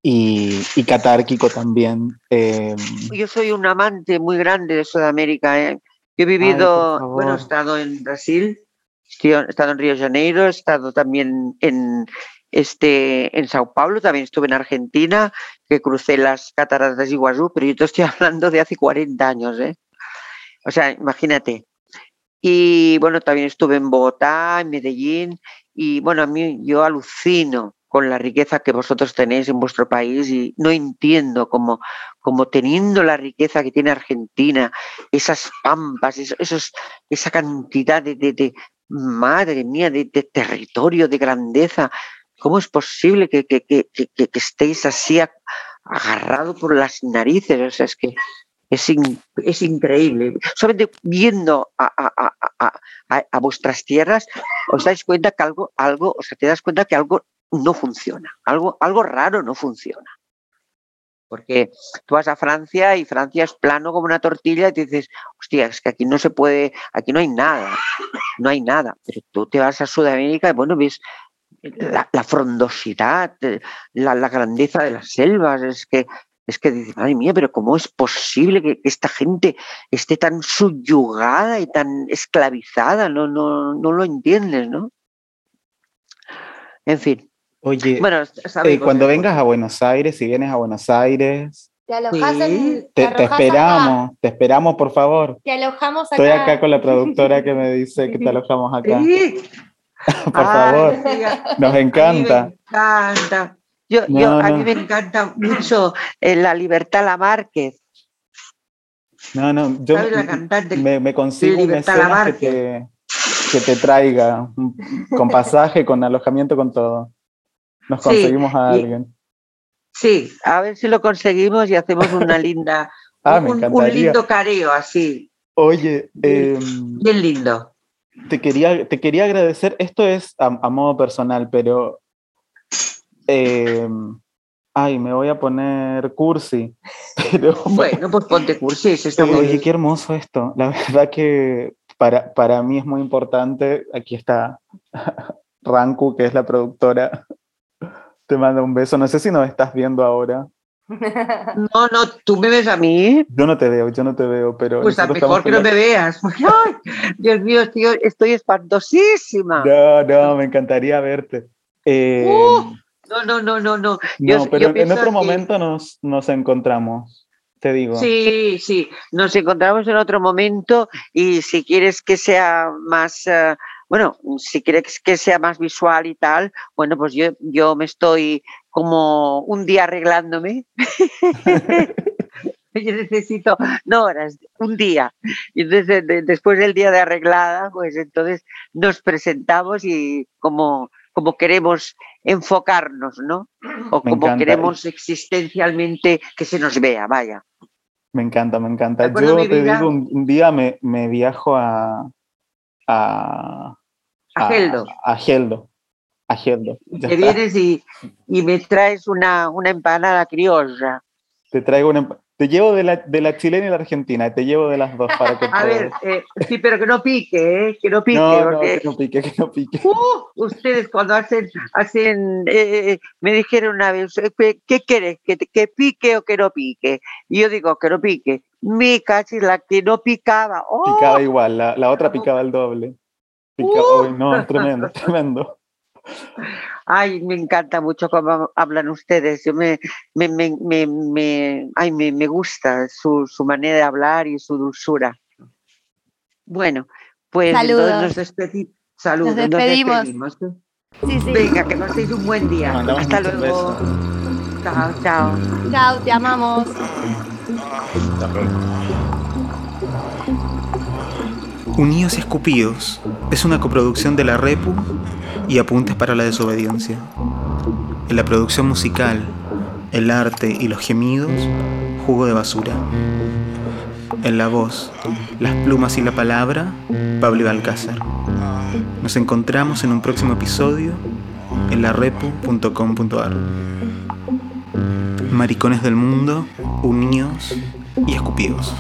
y, y catárquico también. Em. Yo soy un amante muy grande de Sudamérica. ¿eh? Yo he vivido, bueno, he estado en Brasil, he estado en Río de Janeiro, he estado también en, este, en Sao Paulo, también estuve en Argentina, que crucé las cataratas de Iguazú, pero yo te estoy *laughs* hablando de hace 40 años. ¿eh? O sea, imagínate. Y bueno, también estuve en Bogotá, en Medellín, y bueno, a mí yo alucino con la riqueza que vosotros tenéis en vuestro país y no entiendo cómo, teniendo la riqueza que tiene Argentina, esas pampas, esos, esa cantidad de, madre mía, de, territorio, de grandeza, ¿cómo es posible que, estéis así agarrado por las narices? O sea, es que es, increíble. Solamente viendo a, vuestras tierras, os dais cuenta que algo, algo, o sea, te das cuenta que algo no funciona, algo, algo raro no funciona. Porque tú vas a Francia y Francia es plano como una tortilla y te dices, hostia, es que aquí no se puede, aquí no hay nada, no hay nada. Pero tú te vas a Sudamérica y bueno, ves la, frondosidad, la, la, grandeza de las selvas, es que es que dices, madre mía, pero ¿cómo es posible que esta gente esté tan subyugada y tan esclavizada? No, no, no lo entiendes, ¿no? En fin. Oye, bueno, eh, cuando vengas a Buenos Aires, si vienes a Buenos Aires, te alojas en, te, esperamos, te esperamos, por favor. Te alojamos acá. Estoy acá con la productora que me dice que te *laughs* alojamos acá. *laughs* por favor, nos encanta. me encanta. Yo, yo, a mí me encanta mucho eh, la libertad la Márquez. No, no, yo me, me, consigo un que te, que te traiga, con pasaje, con alojamiento, con todo. Nos conseguimos a alguien. Sí, a ver si lo conseguimos y hacemos una linda, *laughs* Ah, un, lindo careo así, Oye, Bien. em, bien lindo. te, quería, te quería agradecer, esto es a, a modo personal, pero... em, ay, me voy a poner cursi. *laughs* Pero, Bueno, pues ponte está muy Oye, bien. qué hermoso esto. La verdad que para, para mí es muy importante. Aquí está *laughs* Ranku, que es la productora. Te mando un beso. No sé si nos estás viendo ahora. *laughs* No, no, tú me ves a mí, Yo no te veo, yo no te veo, pero. pues a mejor que no me veas. ay, Dios mío, estoy, estoy espantosísima. No, no, me encantaría verte. Eh, Uh, No, no, no, no, no. yo- no, pero yo en otro que- momento nos, nos encontramos. Te digo. Sí, sí, nos encontramos en otro momento y si quieres que sea más, eh, bueno, si quieres que sea más visual y tal, bueno, pues yo, yo me estoy como un día arreglándome. *laughs* *laughs* Yo necesito, no horas, un día. Y entonces, de- de- después del día de arreglada, pues entonces nos presentamos y como, como queremos enfocarnos, ¿no? O Me como encanta. queremos existencialmente que se nos vea, vaya. Me encanta, me encanta. Yo te vida- digo, un, día me, me viajo a. a A Geldo. A, Geldo. A Geldo. Ya Te está. vienes y, y me traes una, una empanada criolla. Te traigo una. Te llevo de la, de la chilena y la argentina. Te llevo de las dos *laughs* para que A ver, eh, sí, pero que no pique, ¿eh? que no pique, No, no, que no pique, que no pique. *laughs* ¡uh! ustedes cuando hacen, hacen eh, me dijeron una vez, eh, ¿qué, quieres? ¿Que, ¿Que pique o que no pique? Y yo digo, que no pique. Mi cachis, la que no picaba. ¡oh! Picaba igual, la, la otra picaba el doble. Picaba, Uh. No, tremendo, *laughs* tremendo. Ay, me encanta mucho cómo hablan ustedes. Yo me, me, me, me, me- ay, me, me gusta su, su manera de hablar y su dulzura. Bueno, pues nos despedimos. Saludos, Nos despedimos. despedimos. Sí, sí. Venga, que paséis un buen día. mandamos Hasta luego. Chao, chao. Chao, te amamos. Unidos y Escupidos es una coproducción de la Repu y Apuntes para la Desobediencia. En la producción musical, el arte y los gemidos, Jugo de Basura. En la voz, las plumas y la palabra, Pablo Alcázar. Nos encontramos en un próximo episodio en larepu.com.ar. Maricones del mundo, unidos y escupidos.